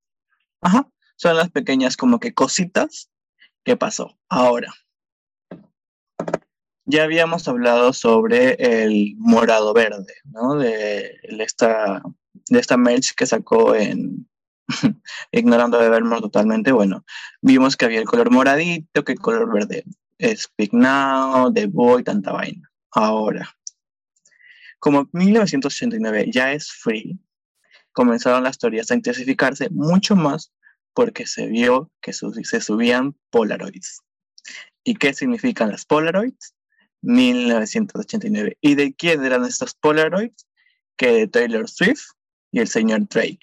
ajá, son las pequeñas como que cositas que pasó. Ahora, ya habíamos hablado sobre el morado verde, ¿no? De, esta, de esta merch que sacó en Ignorando de Vermont totalmente. Bueno, vimos que había el color moradito, que el color verde. Speak Now, The Boy, tanta vaina. Ahora, como 1989 ya es free, comenzaron las teorías a intensificarse mucho más porque se vio que se subían Polaroids. ¿Y qué significan las Polaroids? 1989. ¿Y de quién eran estos Polaroids? Que de Taylor Swift y el señor Drake.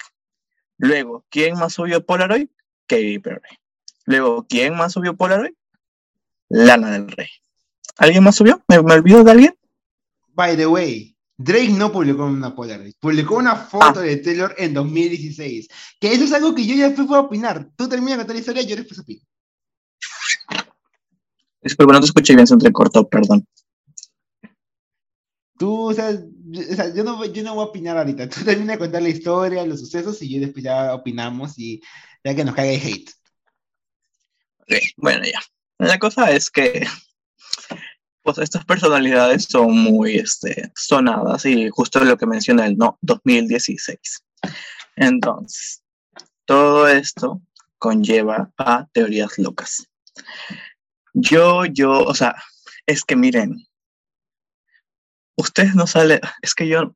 Luego, ¿quién más subió Polaroid? Katy Perry. Luego, ¿quién más subió Polaroid? Lana del Rey. ¿Alguien más subió? ¿Me, me olvido de alguien? By the way, Drake no publicó una Polaroid, publicó una foto de Taylor en 2016. Que eso es algo que yo ya después puedo opinar. Tú terminas de contar la historia y yo después opino. Disculpa, no te escuché bien, se entrecortó, perdón. Tú, o sea, yo- o sea, yo, no, yo no voy a opinar ahorita. Tú termina de contar la historia, los sucesos y yo después ya opinamos y ya que nos caiga el hate. Ok, bueno, ya. La cosa es que pues estas personalidades son muy este, sonadas y justo lo que menciona el no 2016. Entonces, todo esto conlleva a teorías locas. Yo, yo, o sea, es que miren, ustedes no salen, es que yo,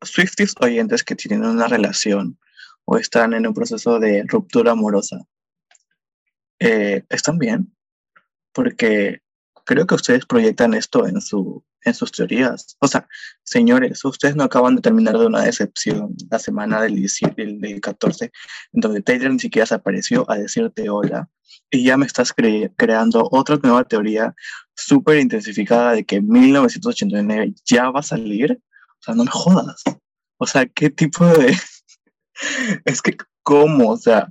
Swifties oyentes que tienen una relación o están en un proceso de ruptura amorosa, eh, están bien, porque creo que ustedes proyectan esto en su, en sus teorías. O sea, señores, ustedes no acaban de terminar de una decepción la semana del, 17, del, del 14, en donde Taylor ni siquiera se apareció a decirte hola, y ya me estás cre- creando otra nueva teoría súper intensificada de que 1989 ya va a salir. O sea, no me jodas. O sea, ¿qué tipo de... es que, ¿cómo? O sea,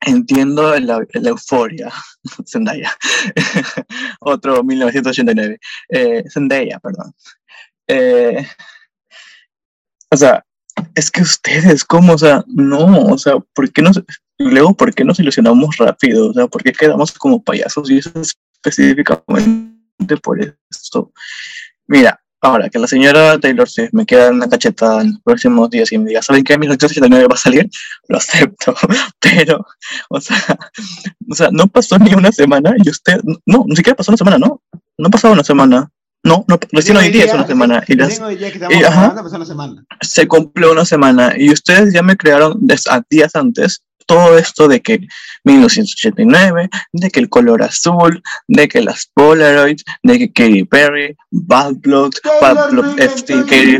entiendo la, euforia. Zendaya. Otro 1989. Eh, Zendaya, perdón. Eh, o sea, es que ustedes, ¿cómo? O sea, no, o sea, ¿por qué nos, luego, ¿por qué nos ilusionamos rápido? O sea, ¿por qué quedamos como payasos? Y eso es específicamente por esto. Mira, ahora que la señora Taylor Swift me queda una cachetada en los próximos días y me diga, ¿saben qué? 1989 va a salir, lo acepto. Pero, o sea, o sea, no pasó ni una semana y usted, no, ni siquiera pasó una semana, ¿no? No pasó una semana. No, no, recién hoy día es una semana. Y las, hoy día que y, ajá. una semana. se cumplió una semana y ustedes ya me crearon a días antes todo esto de que 1989, de que el color azul, de que las Polaroids, de que Katy Perry, Bad Blood, Bad Blood FT, Katy.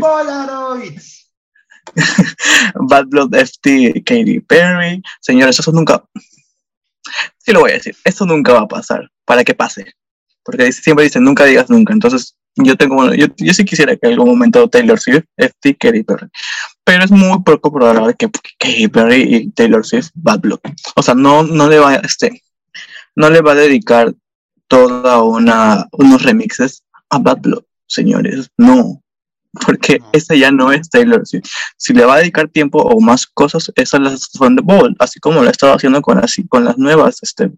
Bad Blood FT, Katy Perry. Señores, eso nunca, sí lo voy a decir, eso nunca va a pasar, para que pase. Porque siempre dicen, nunca digas nunca. Entonces, yo tengo, yo, yo sí quisiera que en algún momento Taylor Swift, FT, Katy Perry. Pero es muy poco probable que Katy Perry y Taylor Swift Bad Blood. O sea, no, no le va, este, no le va a dedicar toda una, unos remixes a Bad Blood, señores. No. Porque No. ese ya no es Taylor Swift. Si le va a dedicar tiempo o más cosas, esas las From the Ball, así como lo estaba haciendo con, así, con las nuevas este,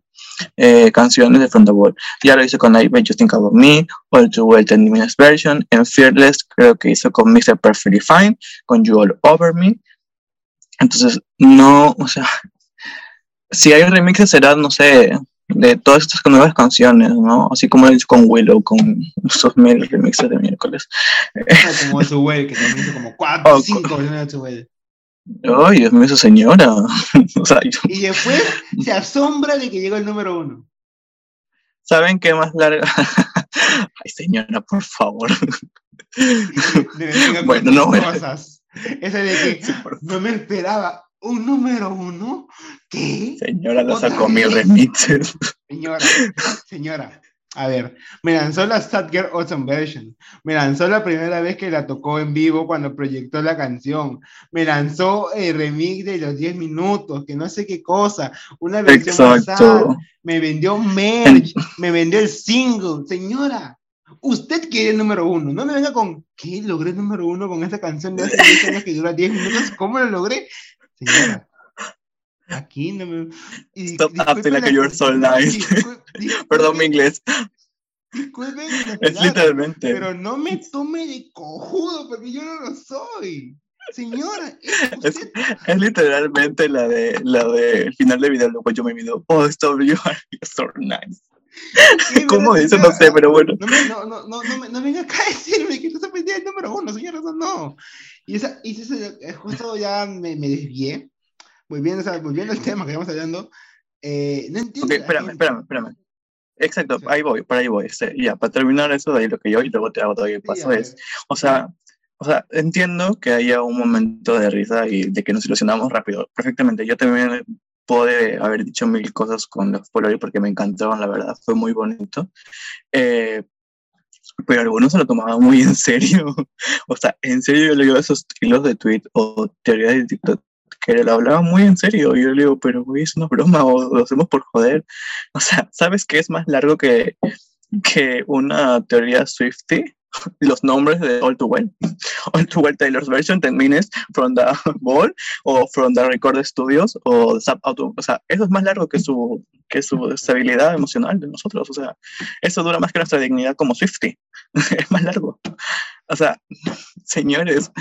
eh, canciones de From the Ball. Ya lo hizo con I Bet You Think About Me, All Too Well 10 Minutes Version, en Fearless creo que hizo con Mr. Perfectly Fine, con You All Over Me. Entonces, no, o sea, si hay remixes será, no sé, de todas estas nuevas canciones, ¿no? Así como lo hizo con Willow, con esos mil remixes de miércoles. Como su güey, que también hizo como 4 Oh, o 5 versiones de su güey. Ay, Dios mío, esa señora. o sea, yo- Y después se asombra de que llegó el número uno. ¿saben qué más larga? Ay, señora, por favor. Bueno, no, bueno. cosas. Esa de que Sí, no me esperaba un número uno. ¿Qué? Señora, la ¿Otra sacó mil remixes. Señora, señora. A ver, me lanzó la Sad Girl Awesome Version. Me lanzó la primera vez que la tocó en vivo cuando proyectó la canción. Me lanzó el remix de los 10 minutos, que no sé qué cosa. Una versión. Exacto. Me vendió merch, me vendió el single. Señora, usted quiere el número uno. No me venga con, ¿qué? Logré el número uno con esta canción de hace 10 años que dura 10 minutos. ¿Cómo lo logré? Señora, aquí no me... y Stop acting like you're so nice. disculpen- Perdón mi inglés. Disculpen Es literalmente. pero no me tome de cojudo porque yo no lo soy. Señora, es usted es literalmente la de la de final de video, luego yo me video. Oh, stop, you are so nice. ¿Qué ¿Cómo dice? No sé, pero bueno. No, me, no, no, no, no, me, no venga acá a decirme que se pedía el número uno, señora, no. Y, esa, y ese, eh, justo ya me, me desvié, volviendo, volviendo al tema que estamos hablando, eh, no entiendo. Ok, la espérame, espérame, espérame. Exacto, Sí. ahí voy, por ahí voy. este, ya, para terminar eso de ahí lo que yo y luego te hago todo el Sí, paso a es, o sea, o sea, entiendo que haya un momento de risa y de que nos ilusionamos rápido. Perfectamente, yo también pude haber dicho mil cosas con los Polaroid porque me encantaron, la verdad, fue muy bonito. Eh, pero algunos se lo tomaban muy en serio. O sea, en serio yo leo esos hilos de tweet o teorías de TikTok que lo hablaban muy en serio. Y yo le digo, pero es una broma o lo hacemos por joder. O sea, ¿sabes qué es más largo que, que una teoría Swifty? Los nombres de All Too Well. All Too Well Taylor's version, 10 minutes from the ball o from the record studios o Zap Auto. O sea, eso es más largo que su, que su estabilidad emocional de nosotros. O sea, eso dura más que nuestra dignidad como Swifty. es más largo. O sea, señores,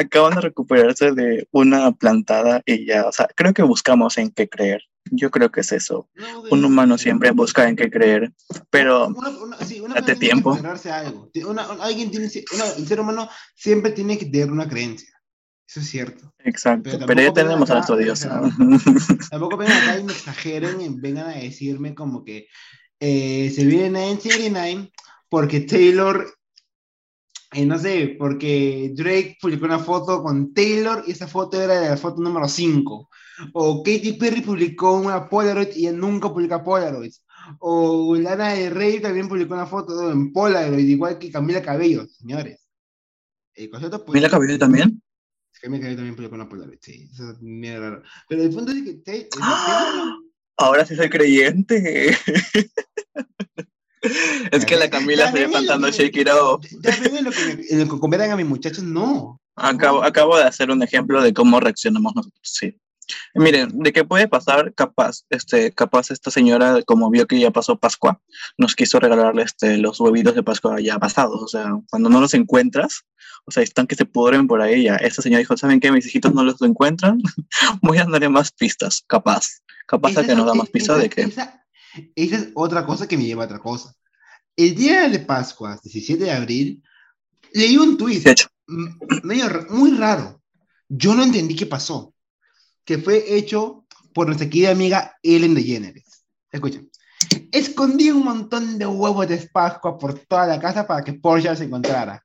acaban de recuperarse de una plantada y ya, o sea, creo que buscamos en qué creer. Yo creo que es eso. No, Un de- humano siempre busca en qué creer, pero Una- una- sí, una date tiene tiempo. a algo. Un- alguien tiene, el ser humano siempre tiene que tener una creencia. Eso es cierto. exacto, Pero pero ya tenemos a nuestro Dios. Tampoco vengan acá y me exageren y vengan a decirme como que eh, se viene 979 porque Taylor eh, no sé, porque Drake publicó una foto con Taylor y esa foto era de la foto número 5. O Katy Perry publicó una Polaroid y ella nunca publica Polaroids. O Lana de Rey también publicó una foto en Polaroid, igual que Camila Cabello, señores. El concepto pues, ¿Mila Cabello también? Camila Cabello también publicó una Polaroid, sí, eso es mierda raro. Pero el punto es que ¡Ah! Ahora sí soy creyente. es que la Camila se ve cantando que- Shake It Off. Ya ven en lo que, lo que a mis muchachos, no. Acabo, acabo de hacer un ejemplo de cómo reaccionamos nosotros, sí. Miren, de qué puede pasar, capaz, este, capaz esta señora, como vio que ya pasó Pascua, nos quiso regalarle este, los huevitos de Pascua ya pasados. O sea, cuando no los encuentras, o sea, están que se pudren por ahí ya. Esta señora dijo, ¿saben qué? Mis hijitos no los encuentran. Voy a darle más pistas, capaz. Capaz Esa a que nos da más e- pistas esa- de que... Esa, esa es otra cosa que me lleva a otra cosa. El día de Pascua, 17 de abril, leí un tuit 18. m- medio muy raro. Yo no entendí qué pasó. Que fue hecho por nuestra querida amiga Ellen DeGeneres. Escuchen. Escondí un montón de huevos de Pascua por toda la casa para que Porsche se encontrara.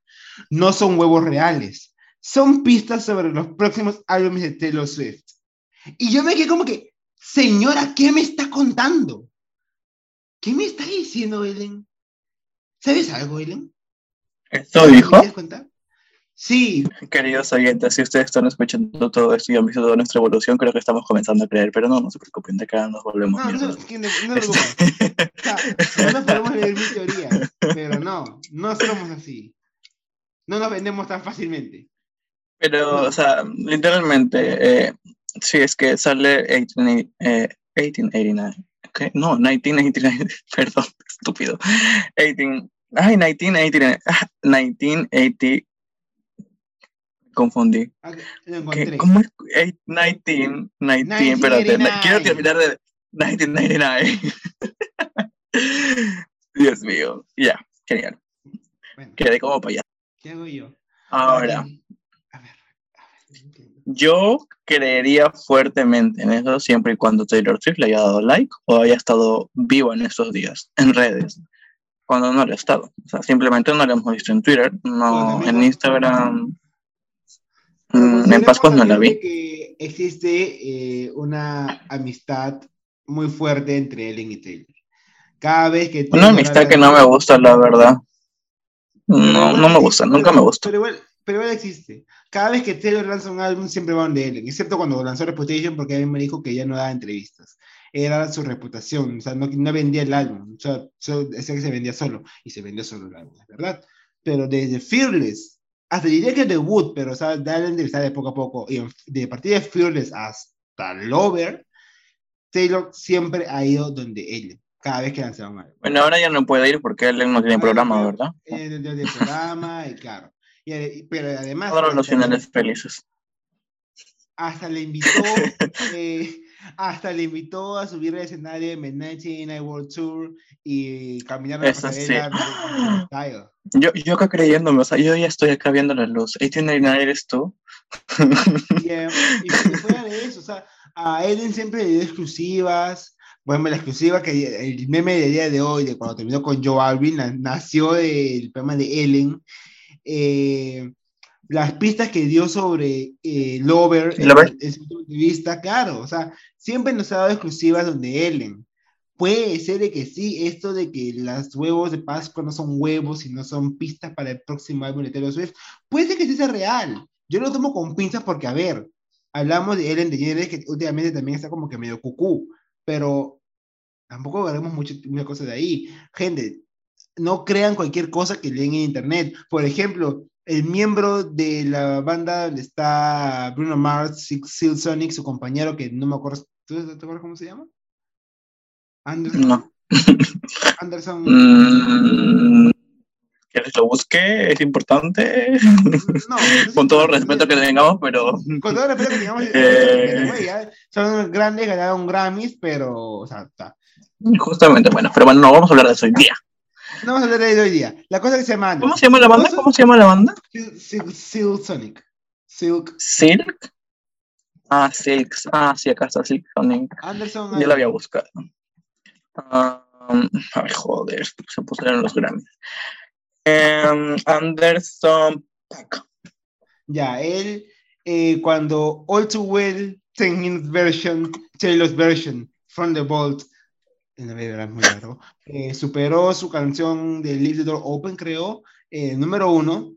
No son huevos reales. Son pistas sobre los próximos álbumes de Taylor Swift. Y yo me quedé como que, señora, ¿qué me está contando? ¿Qué me está diciendo, Ellen? ¿Sabes algo, Ellen? ¿Esto ¿Me dijo? quieres contar? Sí, Queridos oyentes, si ustedes están escuchando todo esto y han visto toda nuestra evolución, creo que estamos comenzando a creer, pero no, no se preocupen, de cara nos volvemos no, no, mierdas. que no, no, no, no nos podemos leer mi teoría, pero no, no somos así. No nos vendemos tan fácilmente. Pero, o sea, literalmente, eh, si es que sale 18, eh, 1889, ¿qué? No, 1989, perdón, estúpido. 18, ay, 1989, ah, 1980, confundí. Ah, ¿Qué? encontré. ¿Cómo es? Eight- 19, 19, espérate, quiero 1989. terminar de 1999. Dios mío, ya, genial. Bueno, Quedé como allá. ¿qué hago yo? Ahora, A ver, a ver, no entiendo. Yo creería fuertemente en eso siempre y cuando Taylor Swift le haya dado like o haya estado vivo en estos días, en redes. Cuando no lo ha estado. O sea, simplemente no lo hemos visto en Twitter, no en Instagram. Mm, En consideremos Pascua no la vi. que existe eh, una amistad muy fuerte entre Ellen y Taylor. Cada vez que Una amistad que no me gusta, la verdad. No, no me gusta, nunca me gustó. Pero igual, pero igual existe. Cada vez que Taylor lanza un álbum, siempre van de Ellen, excepto cuando lanzó Reputation, porque mí me dijo que ya no daba entrevistas. Era su reputación, o sea, no, no vendía el álbum, o sea, so- que se vendía solo, y se vendió solo el álbum, es verdad. Pero desde Fearless, hasta diría que debut, pero o sea, darle entrevistas de poco a poco, y de partir de Fearless hasta Lover, Taylor siempre ha ido donde Ellen, cada vez que lanzaba un álbum. Bueno, ahora ya no puede ir porque él no tiene programa, ¿verdad? eh, del, del programa, y claro. Y pero además, Todos los finales felices. hasta le invitó, eh, hasta le invitó a subir al escenario de Midnight Night World Tour y caminar la Eso sí. Yo, yo acá creyéndome, o sea, yo ya estoy acá viendo la luz. 1899 eres tú. Y, y fu- fuera de eso, o sea, a Ellen siempre le dio exclusivas. Bueno, la exclusiva que el meme del día de hoy, de cuando terminó con Joe Alvin, na- nació del programa de Ellen. Eh, las pistas que dio sobre eh, Lover, Lover. en su entrevista, claro, o sea, siempre nos ha dado exclusivas donde Ellen. Puede ser de que sí, esto de que los huevos de Pascua no son huevos, sino son pistas para el próximo álbum de Taylor Swift, puede ser que sí sea real. Yo lo tomo con pinzas porque, a ver, hablamos de Ellen DeGeneres, que últimamente también está como que medio cucú, pero tampoco veremos mucho, mucha cosa de ahí. Gente, no crean cualquier cosa que leen en internet. Por ejemplo, el miembro de la banda donde está Bruno Mars, Seal Sonic, su compañero, que no me acuerdo, ¿tú te acuerdas cómo se llama? Anderson. No. Anderson. Mm, ¿Quieres que lo busque? Es importante. No, Con todo el respeto que tengamos, pero. Con todo el respeto que tengamos, Eh. son grandes, ganaron Grammys, pero, o sea, está. Justamente, bueno, pero bueno, no vamos a hablar de eso hoy día. No vamos a hablar de hoy día. La cosa que se llama ¿Cómo se llama la banda? ¿Cómo se llama la banda? Sil- Sil- Silk Sonic. Silk Silk. Ah, Silks. Ah, sí, acá está Silk Sonic. Anderson. Ya la había buscado. Ah, ay, joder, se pusieron los Grammys. Em, Anderson. Ya, él, eh, cuando All Too Well, 10 Minutes Version, Taylor's Version, From the Vault, en la verdad es muy largo, eh, superó su canción de Leave the Door Open, creo, eh, número uno.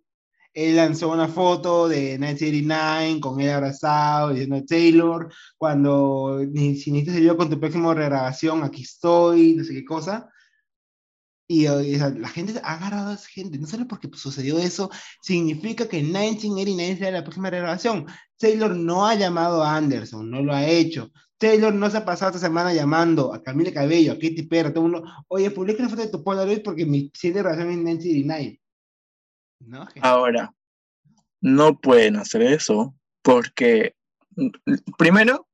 Él lanzó una foto de 1989 con él abrazado, diciendo Taylor, cuando ni, si necesitas ayuda con tu próxima regrabación, aquí estoy, no sé qué cosa. Y, sea, la gente ha agarrado a esa gente, no solo porque sucedió eso, significa que 1989 sea la próxima regrabación. Taylor no ha llamado a Anderson, no lo ha hecho. Taylor no se ha pasado esta semana llamando a Camila Cabello, a Katy Perry, todo mundo, oye, publica una foto de tu Polaroid porque mi relación es 1989. ¿No? gente? Ahora, no pueden hacer eso porque, mm, primero,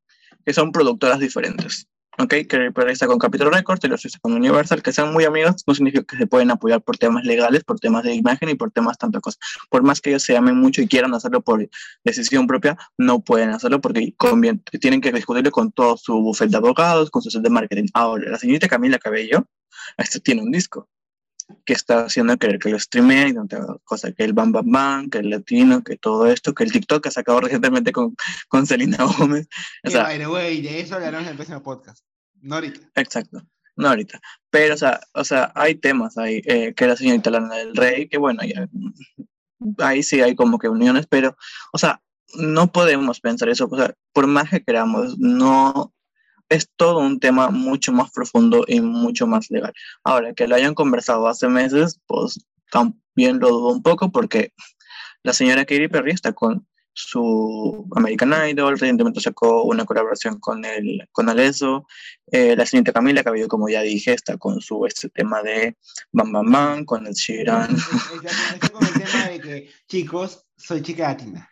que son productoras diferentes. ¿Ok? Que está con Capitol Records, Taylor Swift está con Universal, que sean muy amigos, no significa que se pueden apoyar por temas legales, por temas de imagen y por temas tantas cosas. Por más que ellos se amen mucho y quieran hacerlo por decisión propia, no pueden hacerlo porque convien- tienen que discutirlo con todo su bufete de abogados, con su set de marketing. Ahora, la señorita Camila Cabello, este tiene un disco que está haciendo querer que lo streameen y tanta cosa, que el Bam Bam Bam, que el latino, que todo esto, que el TikTok que ha sacado recientemente con, con Selena Gómez. O sea, by the way, de eso hablaremos en el próximo podcast. No ahorita. Exacto. No ahorita. Pero, o sea, o sea hay temas ahí, eh, que la señorita Lana del Rey, que bueno, ya, ahí sí hay como que uniones, pero, o sea, no podemos pensar eso, o sea, por más que queramos, no, es todo un tema mucho más profundo y mucho más legal. Ahora, que lo hayan conversado hace meses, pues también lo dudo un poco porque la señora Katy Perry está con su American Idol, recientemente sacó una colaboración con el con Alesso, eh, la señorita Camila Cabello, como ya dije, está con su este tema de Bam Bam Bam, con el Sheeran. Está, está con el tema de que, chicos, soy chica latina.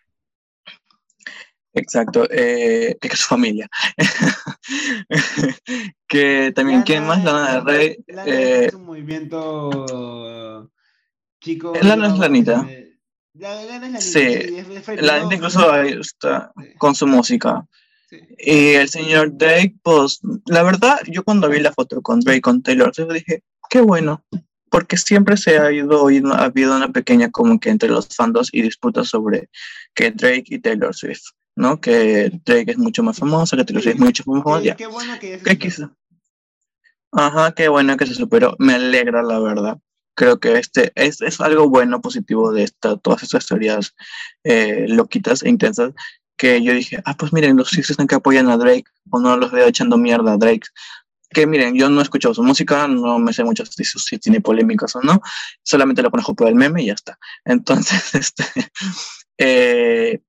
Exacto, eh, que es su familia. que también, ¿quién más? Lana del Rey. Lana eh, es un movimiento chico. Lana es lanita. La, Sí, es- la incluso ahí está Sí, con su música. sí. Y el señor Drake, pues, la verdad, yo cuando vi la foto con Drake, con Taylor Swift, dije, qué bueno, porque siempre se ha ido, ha habido una pequeña como que entre los fandos y disputas sobre que Drake y Taylor Swift, ¿no? Que Drake es mucho más famoso, que Taylor Swift es mucho más famoso, Qué, bueno que ya se ¿Qué superó. quiso? Ajá, qué bueno que se superó. Me alegra, la verdad. Creo que este es, es algo bueno, positivo de esta, todas estas teorías eh, loquitas e intensas. Que yo dije, ah, pues miren, los Six están que apoyan a Drake, o no los veo echando mierda a Drake. Que miren, yo no he escuchado su música, no me sé mucho si, si tiene polémicas o no, solamente lo conozco por el meme y ya está. Entonces, este. eh,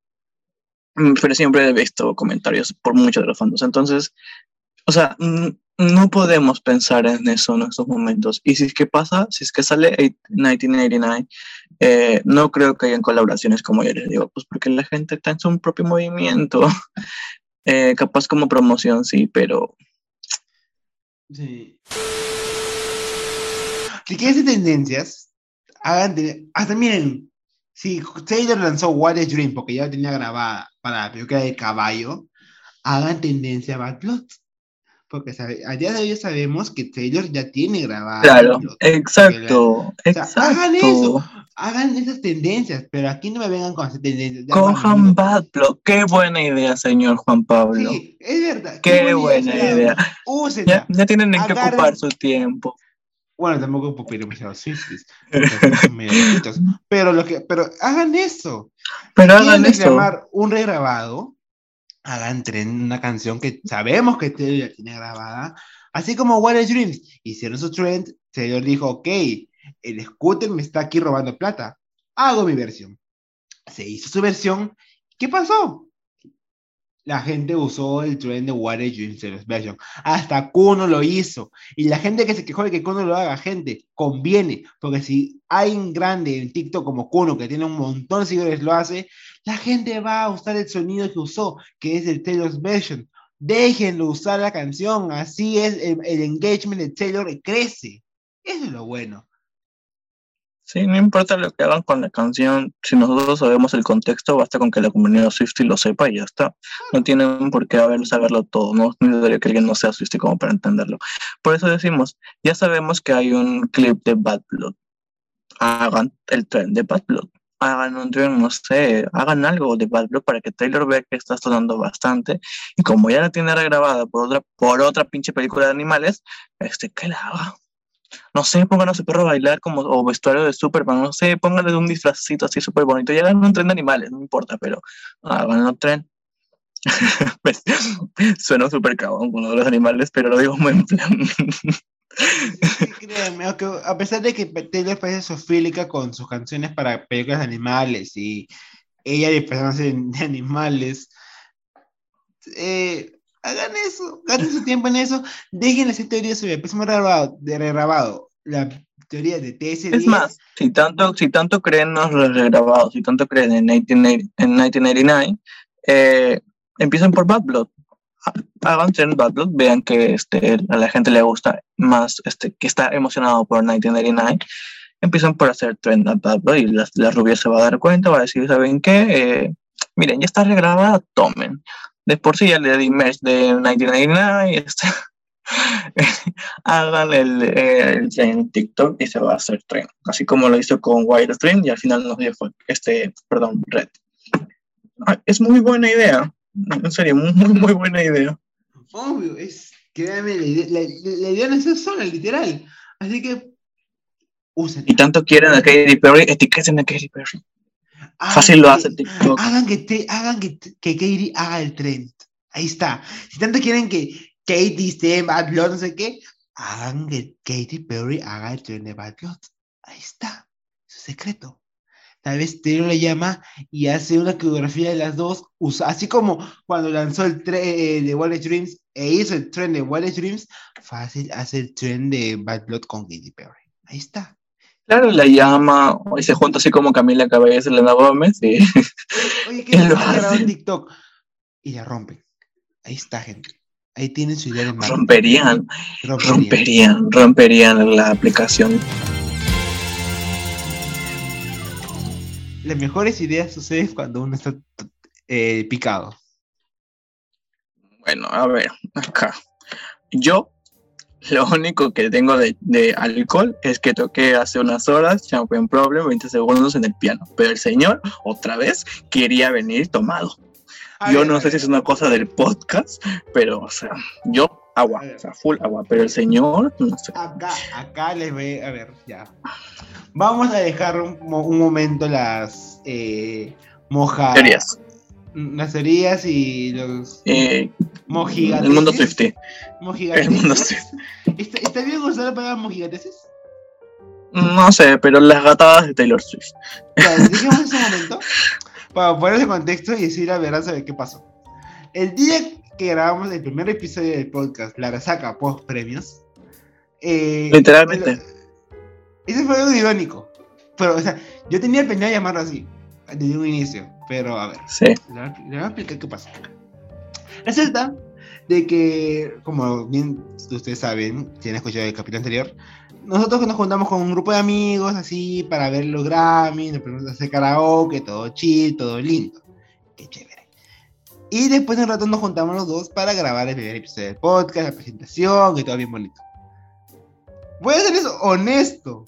pero siempre he visto comentarios por muchos de los fondos. Entonces, o sea, mm, no podemos pensar en eso en estos momentos. Y si es que pasa, si es que sale eight- 1989, eh, no creo que hayan colaboraciones como yo les digo, pues porque la gente está en su propio movimiento. Eh, capaz como promoción, sí, pero Sí. Si quieren hacer tendencias, hagan hasta si Taylor lanzó What is Dream porque ya la tenía grabada para la película de caballo, hagan tendencia a Bad Blood. Porque sabe- a día de hoy sabemos que Taylor ya tiene grabada. claro, Blood. exacto, sea, hagan eso. exacto. Hagan esas tendencias, pero aquí no me vengan con hacer tendencias. Cojan Bad Blood. Qué buena idea, señor Juan Pablo. Sí, es verdad. Qué buena idea. Úsenla. Ya, ya tienen en qué Agarren- ocupar su tiempo. Bueno, tampoco puedo pedir demasiados Swifties. Pero, lo que, pero hagan eso. Pero hagan eso. reclamar un regrabado, hagan tren una canción que sabemos que Taylor ya tiene grabada, así como What is Dreams. Hicieron su trend, Taylor dijo, ok, el scooter me está aquí robando plata, hago mi versión. Se hizo su versión, ¿qué pasó? La gente usó el trend de What Dreams Taylor's version. Hasta Kuno lo hizo. Y la gente que se quejó de que Kuno lo haga, gente, conviene. Porque si hay un grande en TikTok como Kuno que tiene un montón de seguidores, lo hace, la gente va a usar el sonido que usó, que es el Taylor's version. Déjenlo usar la canción, así es el, el engagement de Taylor crece. Eso es lo bueno. Sí, no importa lo que hagan con la canción, si nosotros sabemos el contexto, basta con que la comunidad Swiftie lo sepa y ya está. No tienen por qué haber, saberlo todo, no es necesario que alguien no sea Swiftie como para entenderlo. Por eso decimos, ya sabemos que hay un clip de Bad Blood. hagan el tren de Bad Blood. Hagan un tren, no sé, hagan algo de Bad Blood para que Taylor vea que está sonando bastante. Y como ya la tiene regrabada por otra, por otra pinche película de animales, este, que la haga. No sé, pongan a su perro a bailar como o vestuario de Superman, no sé, pónganle un disfrazito así súper bonito y hagan un tren de animales, no importa, pero hagan un tren. Pues, Suena súper cabón con uno de los animales, pero lo digo muy en plan. Créeme, a pesar de que Taylor parece sofílica con sus canciones para películas de animales y ella de de animales, eh, hagan eso, gasten su tiempo en eso, dejen hacer teorías sobre el próximo regrabado, de regrabado, la teoría de TS10. Es más, si tanto, si tanto creen en los regrabados, si tanto creen en, 1980 en 1989, eh, empiecen por Bad Blood. Hagan tren Bad Blood, vean que este, a la gente le gusta más, este, que está emocionado por 1989. Empiezan por hacer tren a Bad Blood y la, la rubia se va a dar cuenta, va a decir, ¿saben qué? Eh, miren, ya está regrabada, tomen. De por sí ya le di merch de 1989, este, hagan el, eh, el en TikTok y se va a hacer tren. Así como lo hizo con Wirestream y al final nos dio este, perdón, Red. Es muy buena idea. En serio, muy, muy, buena idea. Obvio, es, la idea, la- la idea no es sola, literal. Así que, usen. Y tanto quieren a Katy Perry, etiqueten a Katy Perry. Fácil lo hace TikTok. Hagan que, te, hagan que, que Katie haga el trend. Ahí está. Si tanto quieren que Katie esté en Bad Blood, no sé qué, hagan que Katy Perry haga el trend de Bad Blood. Ahí está. Es un secreto. Tal vez Taylor le llama y hace una coreografía de las dos, así como cuando lanzó el tren de Wallet Dreams e hizo el tren de Wallet Dreams, fácil hace el tren de Bad Blood con Katy Perry. Ahí está. Claro, la llama y se junta así como Camila Cabello y Selena Gómez. Y... Oye, ¿qué lo en. TikTok? Y la rompen. Ahí está, gente. Ahí tienen su idea de marketing. romperían, Romperían. romperían, romperían la aplicación. Las mejores ideas suceden cuando uno está eh, picado. Bueno, a ver, acá. Yo, lo único que tengo de, de alcohol es que toqué hace unas horas Champagne Problem 20 segundos en el piano. Pero el señor, otra vez, quería venir tomado. Yo no sé si es una cosa del podcast, pero, o sea, yo agua, o sea, full agua. Pero el señor, no sé. Acá, acá les voy a ver, ya. Vamos a dejar un, mo- un momento las eh, moja... Teorías. Las y los Eh, el mundo Swifty. El mundo Swifty. ¿Está, ¿Está bien usar la palabra mojigateces? No sé, pero las gatadas de Taylor Swift. Ya, dejemos ese momento para poner ese contexto y decir la verdad sobre qué pasó. El día que grabamos el primer episodio del podcast, La Resaca Post Premios, eh, Literalmente. ese fue algo irónico. Pero, o sea, yo tenía pensado llamarlo así desde un inicio, pero a ver, Sí. le voy a- explicar qué pasó. Resulta de que, como bien ustedes saben, si han escuchado el capítulo anterior, nosotros nos juntamos con un grupo de amigos así para ver los Grammy, nos ponemos a hacer karaoke, todo chill, todo lindo. Qué chévere. Y después de un rato nos juntamos los dos para grabar el primer episodio del podcast, la presentación y todo bien bonito. Voy a ser honesto.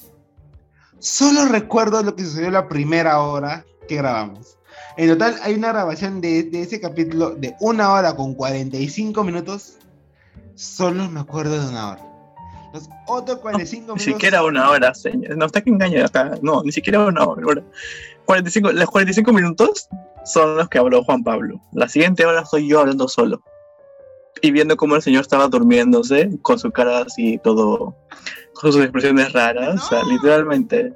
Solo recuerdo lo que sucedió la primera hora que grabamos. En total hay una grabación de, de ese capítulo de una hora con 45 minutos. Solo me acuerdo de una hora. Los otros 45 Ni minutos. siquiera una hora, señor. No, está que engaña acá. No, ni siquiera una hora. 45, los 45 minutos son los que habló Juan Pablo. La siguiente hora soy yo hablando solo. Y viendo cómo el señor estaba durmiéndose, con su cara así todo, con sus expresiones raras, o sea, No. literalmente.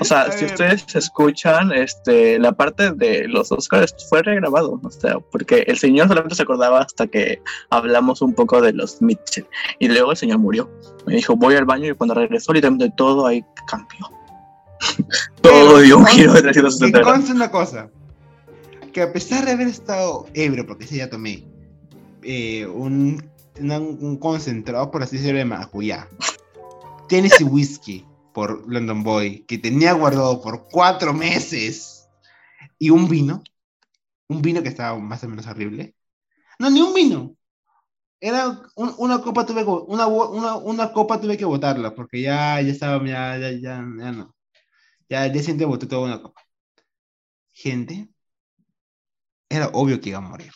O sea, si ustedes escuchan, este, la parte de los Oscars fue regrabado, o sea, porque el señor solamente se acordaba hasta que hablamos un poco de los Mitchell. Y luego el señor murió. Me dijo, voy al baño y cuando regresó, literalmente todo ahí cambió. todo dio un giro de Que 360 grados. una cosa. Que a pesar de haber estado ebrio, porque ese ya tomé eh, un, una- un concentrado, por así decirlo, de maracuyá. Tennessee Whiskey por London Boy, que tenía guardado por cuatro meses. Y un vino. Un vino que estaba más o menos horrible. No, ni un vino. Era un- una copa tuve que, una, una, una copa tuve que botarla porque ya, ya estaba, ya, ya, ya, ya no. Ya al día siguiente boté toda una copa. Gente, era obvio que iba a morir.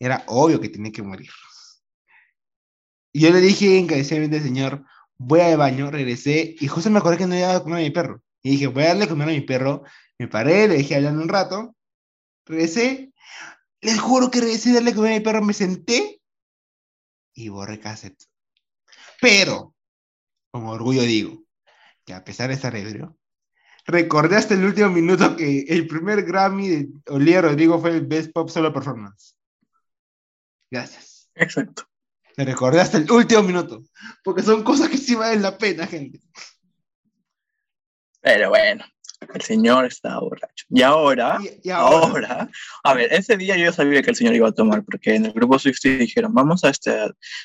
Era obvio que tenía que morir. Y yo le dije encarecidamente, señor, voy al baño, regresé, y justo me acordé que no había dado de comer a mi perro. Y dije, voy a darle de comer a mi perro. Me paré, le dejé hablando un rato, regresé. Les juro que regresé a darle de comer a mi perro, me senté y borré cassette. Pero, con orgullo digo, que a pesar de estar ebrio, recordé hasta el último minuto que el primer Grammy de Olivia Rodrigo fue el Best Pop Solo Performance. Gracias. Exacto. Me recordé hasta el último minuto, porque son cosas que sí valen la pena, gente. Pero bueno, el señor estaba borracho. Y ahora, Y, y ahora, ahora, a ver, ese día yo sabía que el señor iba a tomar, porque en el grupo Swift dijeron, vamos a este,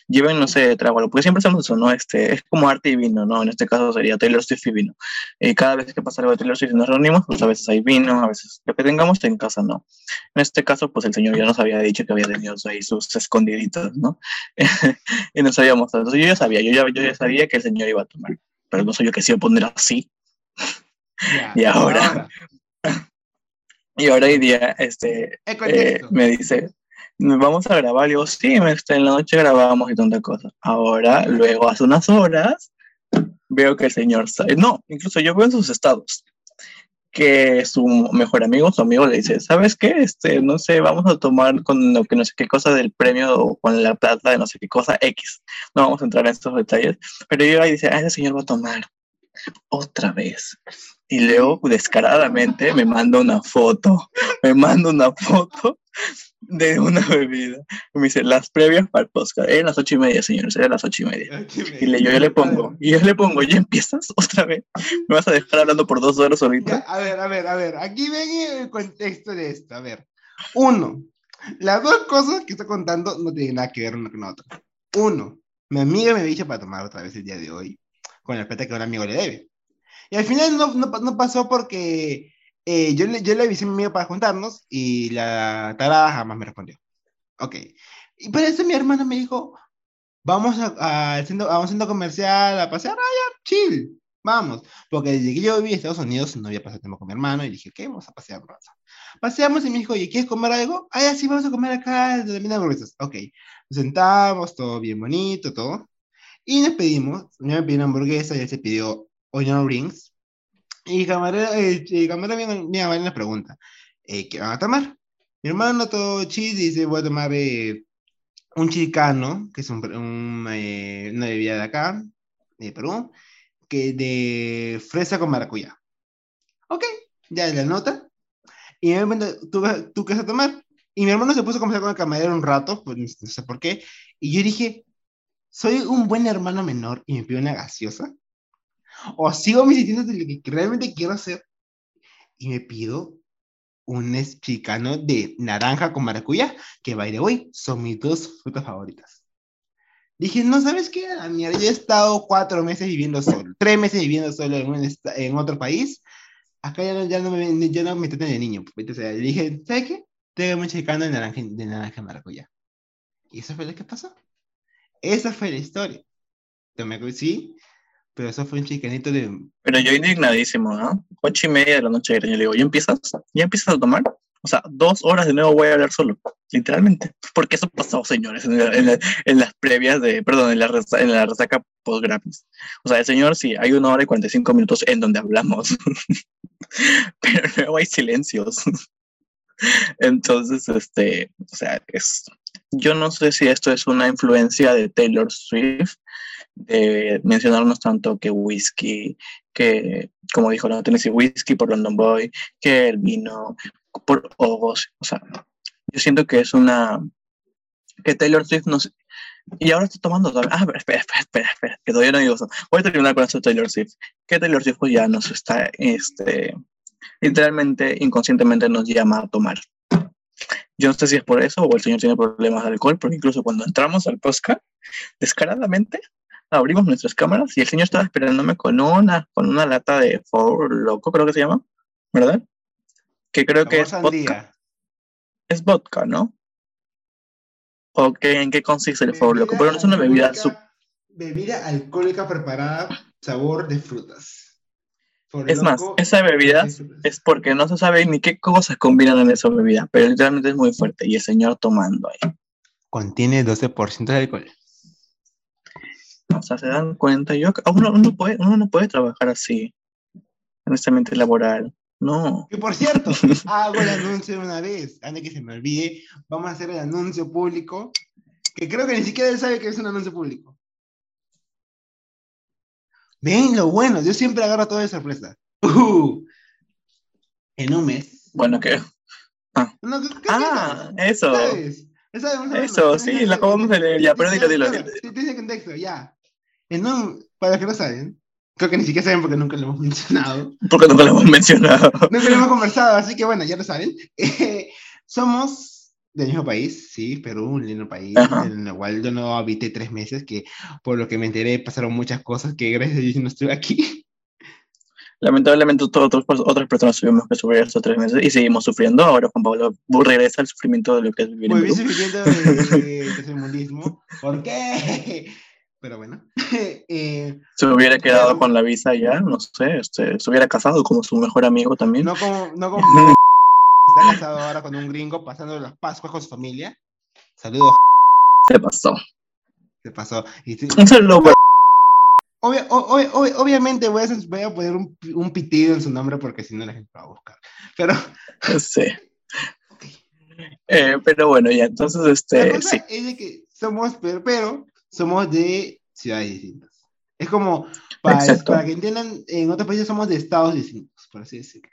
lleven, no sé, trago, algo", porque siempre hacemos eso, ¿no? Este, es como arte y vino, ¿no? En este caso sería Taylor Swift y vino. Y cada vez que pasa algo de Taylor Swift y nos reunimos, pues a veces hay vino, a veces lo que tengamos en casa, ¿no? En este caso, pues el señor ya nos había dicho que había tenido ahí sus escondiditos, ¿no? y nos habíamos Entonces yo ya sabía, yo ya, yo ya sabía que el señor iba a tomar, pero no sabía que se iba a poner así. Ya, y ahora. Y ahora hoy día, este, eh, contexto. me dice, vamos a grabar. Y digo, sí, este, en la noche grabamos y tanta cosa. Ahora, luego, hace unas horas, veo que el señor, no, incluso yo veo en sus estados que su mejor amigo, su amigo le dice, ¿sabes qué? Este, no sé, vamos a tomar con lo que no sé qué cosa del premio o con la plata de no sé qué cosa X. No vamos a entrar en estos detalles, pero llega y dice, ah, ese señor va a tomar otra vez. Y Leo descaradamente me manda una foto, me manda una foto de una bebida. Me dice, las previas para el podcast. Eran las ocho y media, señores, eran las ocho y media. Y le, yo, yo le pongo, y yo le pongo, ¿ya empiezas otra vez? ¿Me vas a dejar hablando por dos horas ahorita? a ver, a ver, a ver. Aquí ven el contexto de esto. A ver. Uno, las dos cosas que estoy contando no tienen nada que ver una con la otra. Uno, mi amiga me dicho para tomar otra vez el día de hoy, con la plata que un amigo le debe. Y al final no, no, no pasó porque eh, yo, le, yo le avisé a mi amigo para juntarnos y la tarada jamás me respondió. Ok. Y para eso mi hermana me dijo, vamos a, a- centro, a un centro comercial a pasear, ah, ya, chill, vamos. Porque desde que yo viví en Estados Unidos no había pasado tiempo con mi hermano y dije, ¿qué? Vamos a pasear rato. Paseamos y me dijo, oye, ¿quieres comer algo? Ah, ya sí, vamos a comer acá, venden hamburguesas. Ok. Nos sentamos, todo bien bonito, todo. Y nos pedimos, yo me pedí una hamburguesa y él se pidió onion rings. Y camarero, eh, el camarero viene, viene a pregunta, eh, ¿qué van a tomar? Mi hermano todo chill dice, voy a tomar eh, un chilcano, que es un, un, eh, una bebida de acá, de Perú, que de fresa con maracuyá. Ok, ya la nota. Y me pregunta, ¿tú, ¿tú qué vas a tomar? Y mi hermano se puso a conversar con el camarero un rato, pues no sé por qué. Y yo dije, ¿soy un buen hermano menor y me pido una gaseosa? ¿O sigo mis instintos de lo que realmente quiero hacer? Y me pido un chicano de naranja con maracuyá, que by the way, son mis dos frutas favoritas. Dije, no, ¿sabes qué? A mierda, yo he estado cuatro meses viviendo solo, tres meses viviendo solo en, un en otro país. Acá ya no, ya no me, ya no me tratan de niño. pues, Entonces le dije, ¿sabes qué? Tengo un chicano de naranja, de naranja maracuyá. Y eso fue lo que pasó. Esa fue la historia. Yo me sí, pero eso fue un chicanito de... Pero yo indignadísimo, ¿no? Ocho y media de la noche, yo le digo, ¿ya empiezas? ¿Ya empiezas a tomar? O sea, dos horas de nuevo voy a hablar solo, literalmente. Porque eso pasó, señores, en, la- en la- en las previas de, perdón, en la, resa- en la resaca post-Grammys. O sea, el señor sí, hay una hora y 45 minutos en donde hablamos, pero luego hay silencios. Entonces, este, o sea, es, yo no sé si esto es una influencia de Taylor Swift, de mencionarnos tanto que whisky, que, como dijo la Tennessee Whisky por London Boy, que el vino por Ogos. O sea, yo siento que es una. que Taylor Swift nos. Y ahora estoy tomando. Ah, espera, espera, espera, espera, que todavía no digo eso. Voy a terminar con esto de Taylor Swift. Que Taylor Swift pues, ya nos está. Este, literalmente, inconscientemente nos llama a tomar. Yo no sé si es por eso o el señor tiene problemas de alcohol, porque incluso cuando entramos al podcast, descaradamente abrimos nuestras cámaras y el señor estaba esperándome con una, con una lata de Four Loco, creo que se llama, ¿verdad? Que creo que es vodka, es vodka, ¿no? ¿O qué, en qué consiste el Four Loco? Pero no es una bebida súper... Bebida alcohólica preparada, sabor de frutas. Por Es más, esa bebida es- es porque no se sabe ni qué cosas combinan en esa bebida, pero literalmente es muy fuerte y el señor tomando ahí. Contiene 12% de alcohol. O sea, se dan cuenta, yo, uno, uno, puede, uno no puede trabajar así en este ambiente laboral. No. Que por cierto, hago el anuncio de una vez, antes que se me olvide, vamos a hacer el anuncio público, que creo que ni siquiera él sabe que es un anuncio público. Ven lo bueno, yo siempre agarro todo de sorpresa. Uh, en un mes. Bueno. No, ¿qué- qué Ah, eso. ¿Sabes? Eso, sí, lo acabamos de leer ya, pero dilo, dilo. Sí, tiene contexto, ya. En un, para que no saben, creo que ni siquiera saben porque nunca lo hemos mencionado. Porque nunca lo hemos mencionado. Nunca lo hemos conversado, así que bueno, ya lo saben. Eh, somos del mismo país, sí, Perú, un lindo país, Ajá. en el cual yo no habité tres meses, que por lo que me enteré pasaron muchas cosas que gracias a Dios no estuve aquí. Lamentablemente, todas otras, personas tuvimos que sufrir estos tres meses y seguimos sufriendo. Ahora Juan Pablo regresa al sufrimiento de lo que es vivir en Volví Perú. sufriendo de, de tercermundismo. ¿Por qué? Pero bueno. eh, Se hubiera quedado Pero- con la visa ya, no sé, este, se hubiera casado como su mejor amigo también. no como, no como está casado ahora con un gringo pasando las Pascuas con su familia. Saludos, Se pasó. se pasó. Y Un saludo obvia- obviamente voy a, voy a poner un, un pitido en su nombre porque si no la gente lo va a buscar. Pero Sí. Eh, pero bueno, ya, entonces, la este, cosa sí. es de que somos, pero, pero somos de ciudades distintas. Es como, para, para que entiendan, en otros países somos de estados distintos, por así decirlo.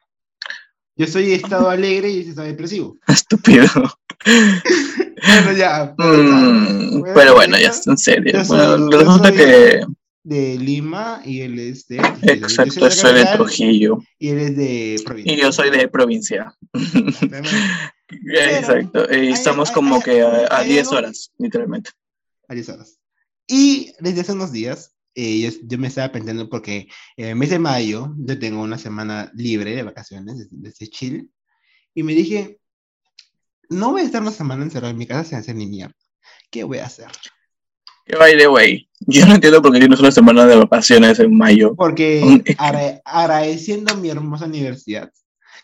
Yo soy de estado alegre y ese estado depresivo. Estúpido. Bueno, ya. Mm, Bueno, pero bueno, ya, en serio. yo soy- Bueno, yo resulta soy- que, De Lima y él es de. Yo exacto, de la soy de Trujillo Y él es de provincia. y yo soy de provincia. Exacto, y estamos como que a, a hay 10 algo- horas, literalmente. a 10 horas. Y desde hace unos días, eh, yo, yo me estaba pensando porque en el mes de mayo yo tengo una semana libre de vacaciones, desde, chill, y me dije, no voy a estar una semana encerrado en mi casa sin hacer ni mierda. ¿Qué voy a hacer? Que by the way, yo no entiendo por qué tienes una semana de vacaciones en mayo. Porque agradeciendo a mi hermosa universidad,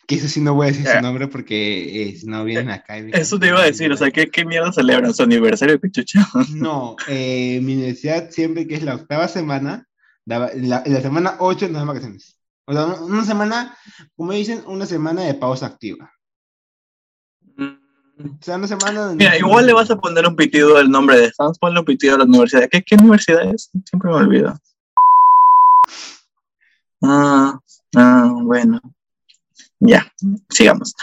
que eso sí no voy a decir su nombre porque eh, si no vienen acá. y Eso te iba a decir, o sea, ¿qué, qué mierda celebran su aniversario, pichucha? No, eh, mi universidad siempre que es la octava semana, la, en la semana 8 nos dan vacaciones. O sea, una- semana, como dicen, una semana de pausa activa. O sea, una semana donde... Mira, igual le vas a poner un pitido del nombre de Sans, ponle un pitido a la universidad. ¿Qué, qué universidad es? Siempre me olvido. Ah, ah, bueno. Ya, sigamos.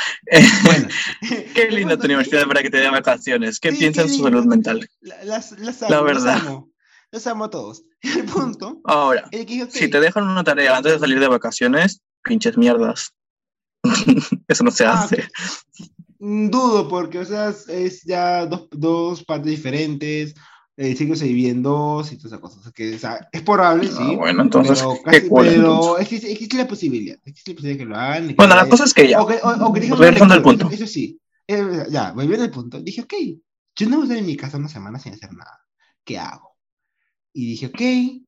Bueno. qué linda tu universidad para que te den vacaciones. ¿Qué Sí, en su salud mental? La- Las, las La amo, verdad. Los amo, los amo a todos. El punto Ahora, es que dije, ok, si te dejan una tarea antes de salir de vacaciones, pinches mierdas. Eso no se Ah, hace. mm, dudo porque, o sea, es- es ya dos, dos partes diferentes, divide en dos y todas esas cosas. Que, o sea, es probable, Ah, sí. bueno, entonces, pero qué casi, cool, pero entonces. existe, existe la posibilidad, existe la posibilidad que lo hagan. que Bueno, la cosa es que ya. O que, o, o que Regresando al punto. Eso, eso sí. Eh, ya, volviendo al punto. Dije, ok, yo no voy a estar en mi casa una semana sin hacer nada. ¿Qué hago? Y dije, ok.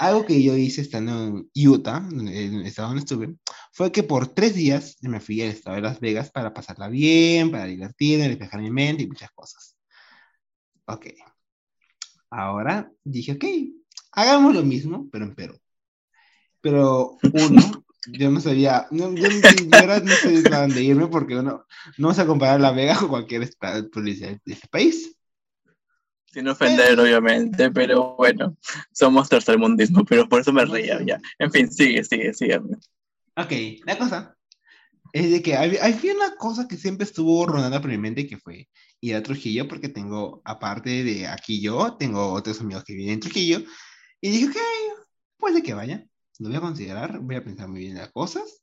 Algo que yo hice estando en Utah, en el estado donde estuve, fue que por tres días me fui al estado de Las Vegas para pasarla bien, para divertirme, despejar mi mente y muchas cosas. Ok. Ahora dije, ok, hagamos lo mismo, pero en Perú. Pero uno, yo no sabía, no, yo, yo, ahora no sé a dónde irme porque uno, no vamos a comparar Las Vegas con cualquier estado policía de este país. Sin ofender, obviamente, pero bueno, somos tercermundismo, pero por eso me reía ya. En fin, sigue, sigue, sigue. Ok, la cosa es de que había, había una cosa que siempre estuvo rondando por mi mente que fue ir a Trujillo porque tengo, aparte de aquí yo, tengo otros amigos que viven en Trujillo y dije, ok, puede que vaya, lo voy a considerar, voy a pensar muy bien las cosas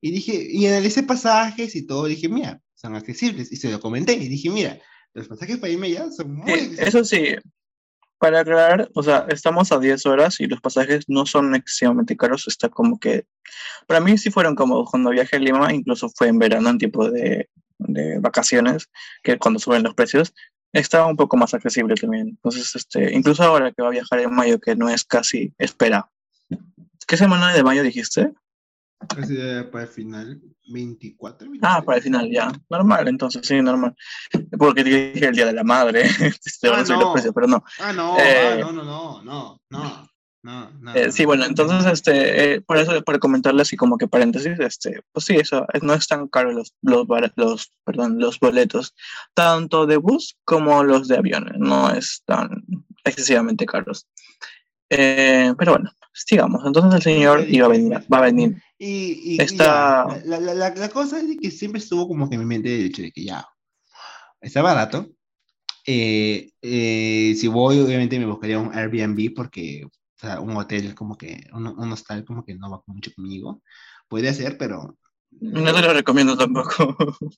y dije, y analicé pasajes y todo, dije, mira, son accesibles y se lo comenté y dije, mira, los pasajes para irme allá son muy Eh, accesibles. eso sí, para aclarar, o sea, estamos a 10 horas y los pasajes no son excesivamente caros, está como que, para mí sí fueron como cuando viajé a Lima, incluso fue en verano, en tiempo de, de vacaciones, que cuando suben los precios, estaba un poco más accesible también. Entonces, este, incluso ahora que va a viajar en mayo, que no es casi espera. ¿Qué semana de mayo dijiste? Eh, para el final, 24. Ah, para el final, ya. Normal, entonces, sí, normal. Porque dije el Día de la Madre. Ah, los precios, pero no. Ah, no, Eh, ah, no, no, no, no, no, no, no. Eh, sí, bueno, entonces, este, eh, por eso, para comentarle así como que paréntesis, este, pues sí, eso, eh, no es tan caro los, los, los, perdón, los boletos, tanto de bus como los de aviones, no es tan excesivamente caros. Eh, pero bueno, sigamos. Entonces el señor iba a venir, va a venir. Y, y- y Está- ya, la, la, la, la cosa es que siempre estuvo como que en mi mente el hecho de que ya está barato. Eh, eh, si voy, obviamente me buscaría un Airbnb porque sea, un hotel como que, un, un hostal como que no va mucho conmigo. Podría ser, pero No te lo recomiendo tampoco.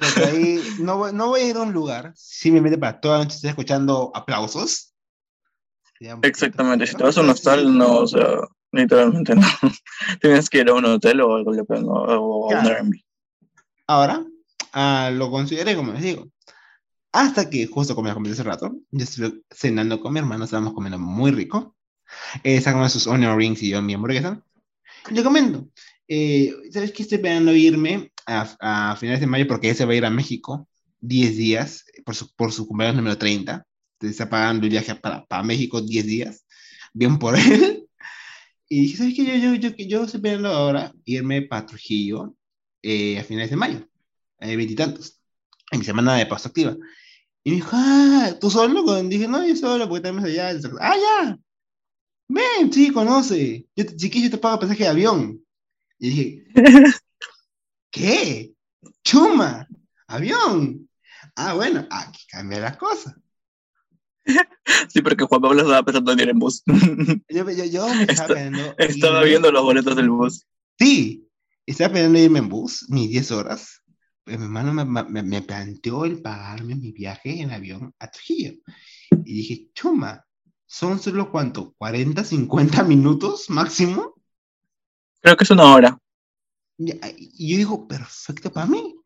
porque ahí no, no voy a ir a un lugar simplemente para toda la noche estar escuchando aplausos. Exactamente, si te vas a un hostal, no, o sea, literalmente no. Tienes que ir a un hotel o algo de plano, o a un. Airbnb. Ahora, ah, lo consideré, como les digo. Hasta que, justo como ya comenté hace rato, yo estuve cenando con mi hermano, estábamos comiendo muy rico. Eh, sacamos sus onion rings y yo mi hamburguesa. Le comento, eh, ¿sabes qué? Estoy planeando irme a, a finales de mayo porque él se va a ir a México 10 días por su, por su cumpleaños número 30. Entonces está pagando el viaje para, para México 10 días. Bien por él. Y dije, ¿sabes qué? Yo, yo, yo, yo estoy planeando ahora irme para Trujillo eh, a finales de mayo, veintitantos, en mi semana de pausa activa. Y me dijo, ah, ¿tú solo? Dije, no, yo solo, porque tenemos allá. Ah, ya, ven, sí, conoce. Yo, yo te pago pasaje de avión. Y dije, ¿qué? Chuma, avión. Ah, bueno, aquí cambia la cosa. Sí, porque Juan Pablo estaba pensando en ir en bus. Yo, yo, yo me estaba Está- estaba irme- viendo los boletos del bus. Sí, estaba planeando irme en bus, mis 10 horas. Pero mi hermano me, me, me planteó el pagarme mi viaje en avión a Trujillo. Y dije, chuma, ¿son solo cuánto? ¿40, 50 minutos máximo? Creo que es una hora. Y yo digo, perfecto para mí.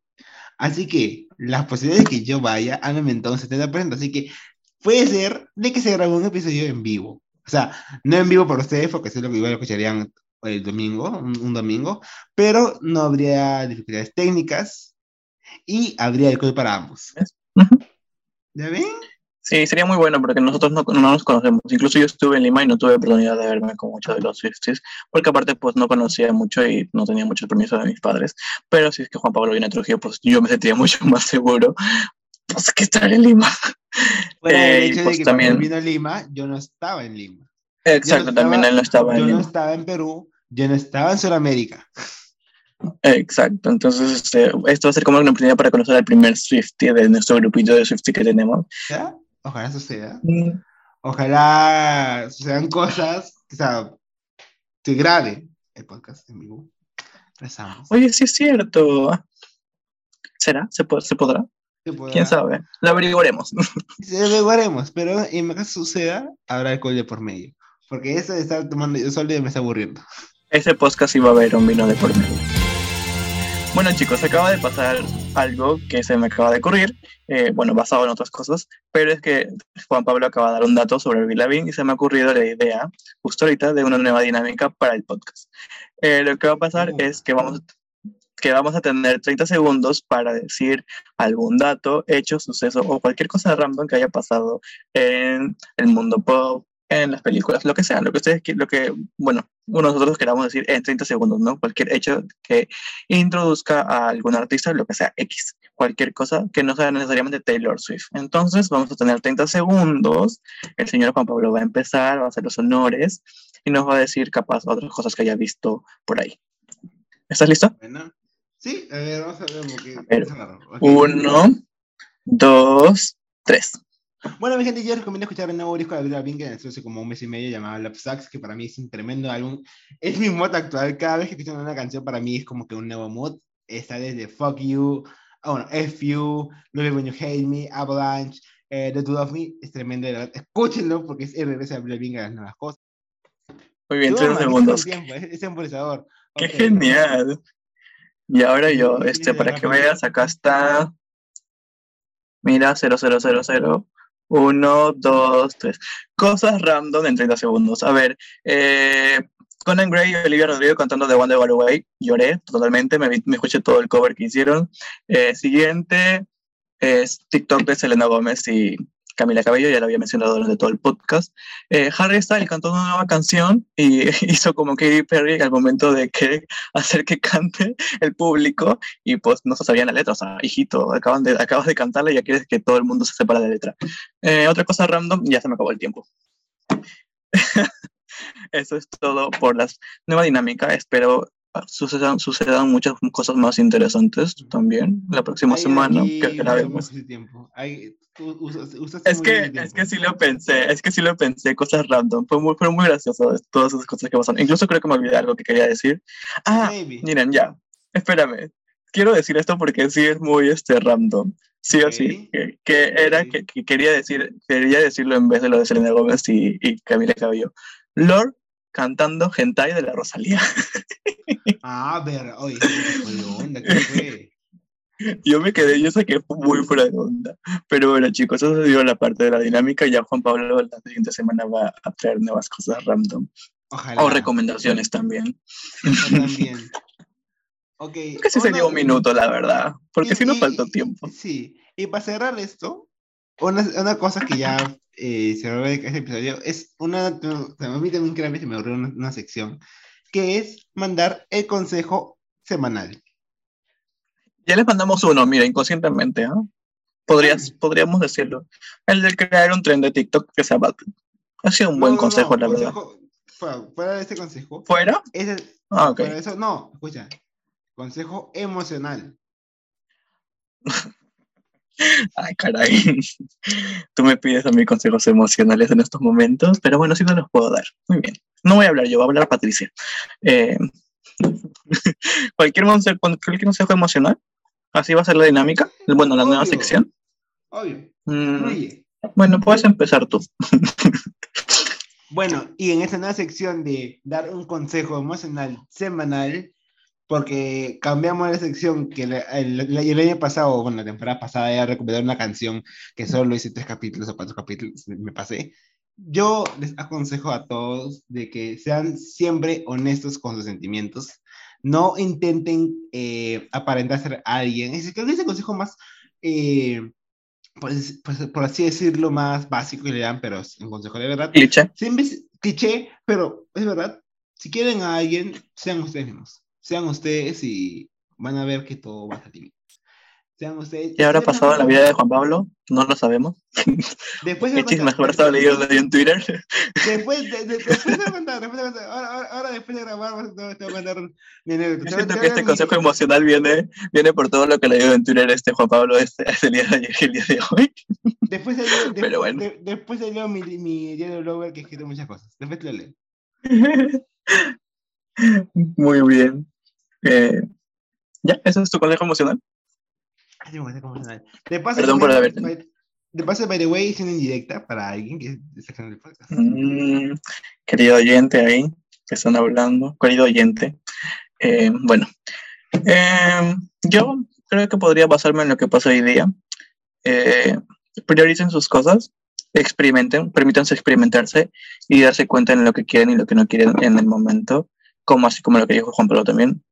Así que las posibilidades de que yo vaya han aumentado un 70%. Así que puede ser de que se grabe un episodio en vivo. O sea, no en vivo por ustedes, porque sé lo que igual escucharían el domingo, un, un domingo, pero no habría dificultades técnicas y habría alcohol para ambos. ¿Ya ven? Sí, sería muy bueno porque nosotros no, no nos conocemos. Incluso yo estuve en Lima y no tuve oportunidad de verme con muchos de los Swifties, porque aparte pues no conocía mucho y no tenía mucho permiso de mis padres. Pero si es que Juan Pablo viene a Trujillo, pues yo me sentía mucho más seguro. Pues que estar en Lima. Eh, y hecho pues de que también- vino a Lima, yo no estaba en Lima. Exacto, estaba- también él no estaba en Yo no Lima. estaba en Perú, yo no estaba en Sudamérica. Exacto, entonces este, esto va a ser como una oportunidad para conocer al primer Swiftie de nuestro grupito de Swiftie que tenemos. ¿Ya? Ojalá suceda. Mm, Ojalá sucedan cosas, o sea, se grabe el podcast en vivo. Rezamos. Oye, sí es cierto. ¿Será? ¿Se, po- ¿Se podrá? Se podrá- ¿Quién sabe? Lo averiguaremos. Se averiguaremos, pero en caso suceda, habrá alcohol de por medio. Porque eso de estar tomando yo solo me está aburriendo. Ese podcast iba a haber un vino de por medio. Bueno chicos, acaba de pasar algo que se me acaba de ocurrir, eh, bueno, basado en otras cosas, pero es que Juan Pablo acaba de dar un dato sobre el Lavigne y se me ha ocurrido la idea, justo ahorita, de una nueva dinámica para el podcast. Eh, lo que va a pasar es que vamos, que vamos a tener 30 segundos para decir algún dato, hecho, suceso o cualquier cosa random que haya pasado en el mundo pop, en las películas, lo que sea, lo que ustedes, lo que, bueno, nosotros queramos decir en 30 segundos, ¿no? Cualquier hecho que introduzca a algún artista, lo que sea, X, cualquier cosa que no sea necesariamente Taylor Swift. Entonces vamos a tener 30 segundos, el señor Juan Pablo va a empezar, va a hacer los honores y nos va a decir capaz otras cosas que haya visto por ahí. ¿Estás listo? Bueno, sí, a ver, vamos a ver. Porque. Ok. Uno, dos, tres. Bueno, mi gente, yo les recomiendo escuchar el nuevo disco de Avril Lavigne que lanzó hace como un mes y medio llamado Love Sucks, que para mí es un tremendo álbum. Es mi mod actual. Cada vez que escucho una canción, para mí es como que un nuevo mod. Está desde Fuck You, ah, bueno, F You, Love When You Hate Me, Avalanche, eh, The Two of Me. Es tremendo, de verdad. Escúchenlo porque es el regreso de Avril Lavigne a las nuevas cosas. Muy bien, 30 segundos. tiempo, es, temporizador. ¡Qué Ok. genial! Y ahora yo, este, para que veas, acá está. Mira, 0000. 1, 2, 3. Cosas random en 30 segundos. A ver, eh, Conan Gray y Olivia Rodrigo cantando The One That Away. Lloré totalmente, me escuché todo el cover que hicieron. Eh, siguiente es TikTok de Selena Gómez y Camila Cabello, ya lo había mencionado durante todo el podcast. Eh, Harry Styles cantó una nueva canción y hizo como Katy Perry al momento de que hacer que cante el público y pues no se sabían la letra. O sea, hijito, acaban de, acabas de cantarla y ya quieres que todo el mundo se sepa la letra. Eh, otra cosa random, ya se me acabó el tiempo. Eso es todo por la nueva dinámica. Espero sucedan, sucedan muchas cosas más interesantes también la próxima Ahí, semana aquí, que grabemos. tú usas- usaste Es que, es que sí lo pensé, es que sí lo pensé, cosas random. Fue muy, fue muy gracioso todas esas cosas que pasaron. Incluso creo que me olvidé algo que quería decir. Ah, Maybe. miren, ya, espérame. Quiero decir esto porque sí es muy este, random. Sí o sí. Que, que era que, que quería, decir, quería decirlo en vez de lo de Selena Gómez y, y Camila Cabello. Lord cantando Hentai de la Rosalía. Ah, ver, oye, ¿qué fue de onda? ¿Qué fue? Yo me quedé, yo sé que fue muy fuera de onda. Pero bueno, chicos, eso se dio la parte de la dinámica. Ya Juan Pablo la siguiente semana va a traer nuevas cosas random. Ojalá. O recomendaciones también. Yo también. Ok. Que sí sería un minuto, la verdad. Porque y- si no y- faltó y- tiempo. Sí. Y para cerrar esto, una, una cosa que ya eh, se ve de este episodio es una. o sea, a mí también creo que se me abrió una, una sección que es mandar el consejo semanal. Ya les mandamos uno, mira, inconscientemente, ¿ah? Podrías, podríamos decirlo. El de crear un tren de TikTok que sea Bad. Ha sido un buen No, no, consejo, no, la verdad. consejo- Fuera, fuera de este consejo. ¿Fuera? Ese, Ah, ok. Fuera de eso, no, escucha. Consejo emocional. Ay, caray. Tú me pides a mí consejos emocionales en estos momentos, pero bueno, sí te los puedo dar. Muy bien. No voy a hablar yo, va a hablar Patricia. Eh, cualquier, consejo, cualquier consejo emocional, así va a ser la dinámica. Bueno, la nueva sección. Obvio. Mm, bueno, puedes empezar tú. Bueno, y en esta nueva sección de dar un consejo emocional semanal, porque cambiamos la sección que el, el- el año pasado, bueno, la temporada pasada era recomendar una canción que solo hice tres capítulos o cuatro capítulos, me- pasé. Yo les aconsejo a todos de que sean siempre honestos con sus sentimientos. No intenten eh, aparentar ser alguien. Es que ese consejo más, eh, pues, pues, por así decirlo, más básico que le dan, pero es un consejo de verdad. Cliché. Siempre es cliché, pero es verdad. Si quieren a alguien, sean ustedes mismos. Sean ustedes y van a ver que todo va a salir bien. Sean ustedes. ¿Qué habrá pasado en la vida de Juan Pablo? No lo sabemos. Después ¿Qué de chismes habrá estado leyendo en Twitter? Después de, de- después de mandar, después de mandar. Ahora, ahora, ahora después de grabar, te voy a mandar mi anécdota. Siento que este consejo emocional viene, viene por todo lo que leyó en Twitter este Juan Pablo este, el día de ayer y el día de hoy. Después salió, de- Pero bueno. de- después salió mi, mi diario blogger que escribe muchas cosas. Después te lo leo. Muy bien. Eh, ya, ese es tu consejo emocional. De paso, Perdón por haber- De paso, by the way, una indirecta para alguien que está en el podcast. Mm, querido oyente ahí, que están hablando, querido oyente. eh, bueno, eh, yo creo que podría basarme en lo que pasó hoy día. Eh, prioricen sus cosas, experimenten, permítanse experimentarse y darse cuenta en lo que quieren y lo que no quieren en el momento, como así como lo que dijo Juan Pablo también.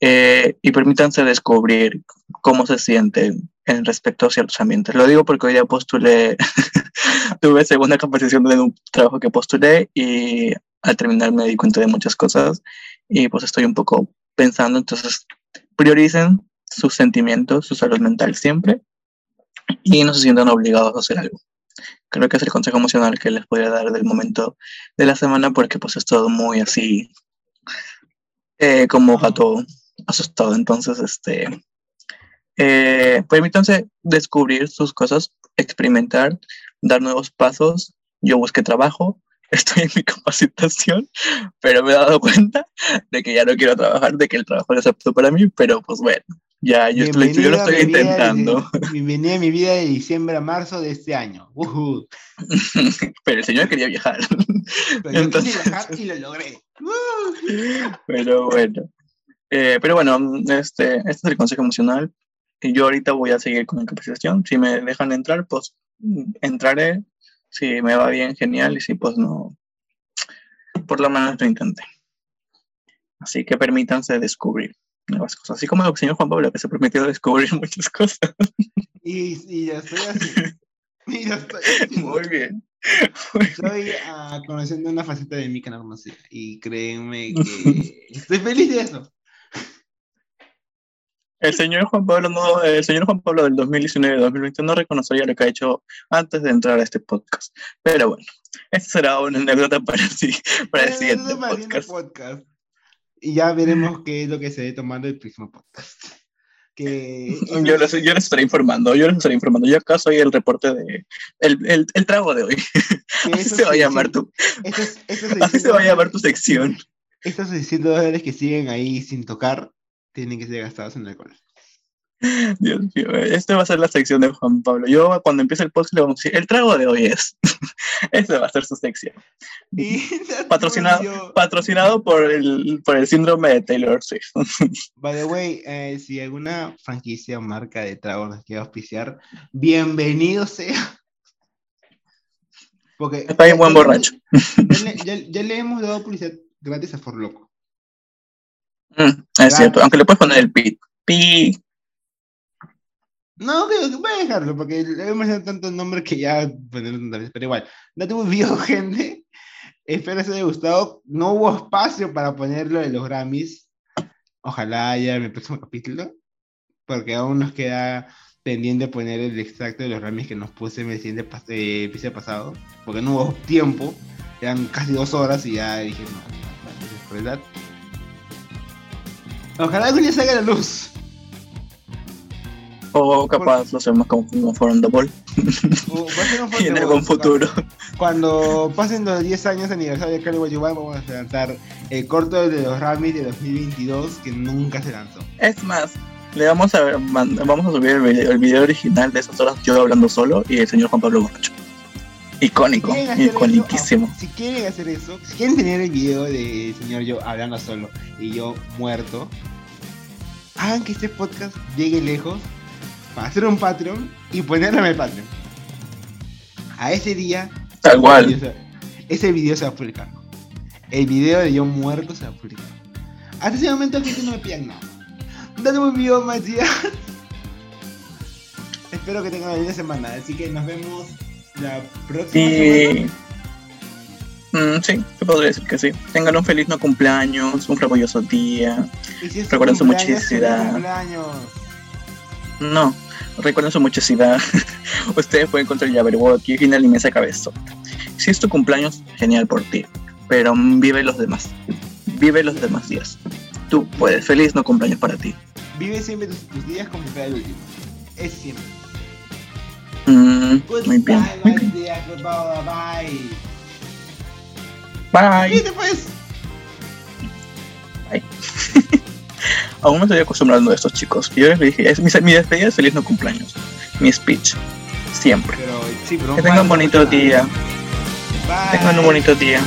Eh, y permítanse descubrir cómo se sienten en respecto a ciertos ambientes. Lo digo porque hoy día postulé, tuve segunda capacitación de un trabajo que postulé y al terminar me di cuenta de muchas cosas y pues estoy un poco pensando, entonces prioricen sus sentimientos, su salud mental siempre y no se sientan obligados a hacer algo. Creo que es el consejo emocional que les podría dar del momento de la semana porque pues es todo muy así eh, como gato asustado. Entonces, este, eh, permítanse descubrir sus cosas, experimentar, dar nuevos pasos. Yo busqué trabajo, estoy en mi capacitación, pero me he dado cuenta de que ya no quiero trabajar, de que el trabajo no es apto para mí, pero pues bueno, ya yo, estoy- yo lo estoy de- intentando. bienvenido a mi vida de diciembre a marzo de este año. Pero el señor quería viajar. Pero yo Entonces- quise viajar y lo logré. Uh. Pero bueno. Eh, pero bueno, este, este es el consejo emocional. Yo ahorita voy a seguir con mi capacitación. Si me dejan entrar, pues entraré. Si me va bien, genial. Y si pues no, por lo menos lo intenté. Así que permítanse descubrir nuevas cosas. Así como el señor Juan Pablo, que se permitió descubrir muchas cosas. Y, y ya estoy así. Y ya estoy haciendo. Muy bien. Estoy ah, conociendo una faceta de que no conocía. Y créanme que estoy feliz de eso. El señor Juan Pablo no, el señor Juan Pablo del 2019-2020 no reconocería lo que ha hecho antes de entrar a este podcast. Pero bueno, esta será una anécdota para sí, para el siguiente el podcast. podcast. Y ya veremos qué es lo que se debe tomar del próximo podcast. Que Yo les, yo les estaré informando, yo les estaré informando. Yo acá soy el reporte de el, el, el trago de hoy. Así se va a llamar 600 tu, así se 600 va a llamar tu sección. Estos 600 dólares que siguen ahí sin tocar tienen que ser gastados en alcohol. Dios mío, esta va a ser la sección de Juan Pablo. Yo cuando empiece el podcast le vamos a decir, el trago de hoy es. Esta va a ser su sección. Y Patrocinado, patrocinado por el, por el síndrome de Taylor Swift. By the way, eh, si alguna franquicia o marca de trago nos quiere auspiciar, bienvenido sea. Porque Está bien buen borracho. Ya le, ya- ya le hemos dado publicidad gratis a For Loco. Mm, es cierto, aunque le puedes poner el pi. Pi. No, que, voy a dejarlo, porque le hemos dado tanto nombre que ya pero igual, no tuvo video, gente. Espero les haya gustado. No hubo espacio para ponerlo en los Grammys. Ojalá haya en el próximo capítulo, porque aún nos queda pendiente poner el extracto de los Grammys que nos puse en el siguiente eh, episodio pasado, porque no hubo tiempo. Eran casi dos horas y ya dije, no, no, no. Ojalá algún día salga la luz. O capaz lo hacemos como, como For the Ball. O va a ser un Y en fuerte algún futuro. Cuando pasen los 10 años de aniversario de Cali Yuval, vamos a lanzar el corto de los Grammys de 2022 que nunca se lanzó. Es más, le vamos a, man- vamos a subir el video, el video original de esas horas yo hablando solo y el señor Juan Pablo Borracho. Icónico, hacer iconiquísimo. eso, si quieren hacer eso, si quieren tener el video del señor yo hablando solo y yo muerto, hagan que este podcast llegue lejos para hacer un Patreon y ponerlo en el Patreon. A ese día, Tal cual. video se- ese video se va a publicar. El video de yo muerto se va a publicar. Hasta ese momento, gente, no me pidan nada. Dale un video, Matías. Espero que tengan una linda semana. Así que nos vemos la próxima semana. Y. Mm, sí, se podría decir que sí. Tengan un feliz no cumpleaños, un fabuloso día. Si Recuerden su muchicidad. No, recuerden su muchosidad. Ustedes pueden encontrar el Jabberwocky y final inmensa cabeza. Si es tu cumpleaños, genial por ti. Pero mm, vive los demás. Vive los demás días. Tú puedes. Feliz no cumpleaños para ti. Vive siempre tus, tus días como si fuera el último. Es siempre. Mm, muy bien. Muy bien. dear, goodbye, bye. Bye. Pues. Aún me estoy acostumbrando a estos chicos. Yo les dije, es mi, mi despedida es feliz no cumpleaños. Mi speech. Siempre. Pero sí, pero Que tengan un bonito día. Bye. Tengan un bonito día.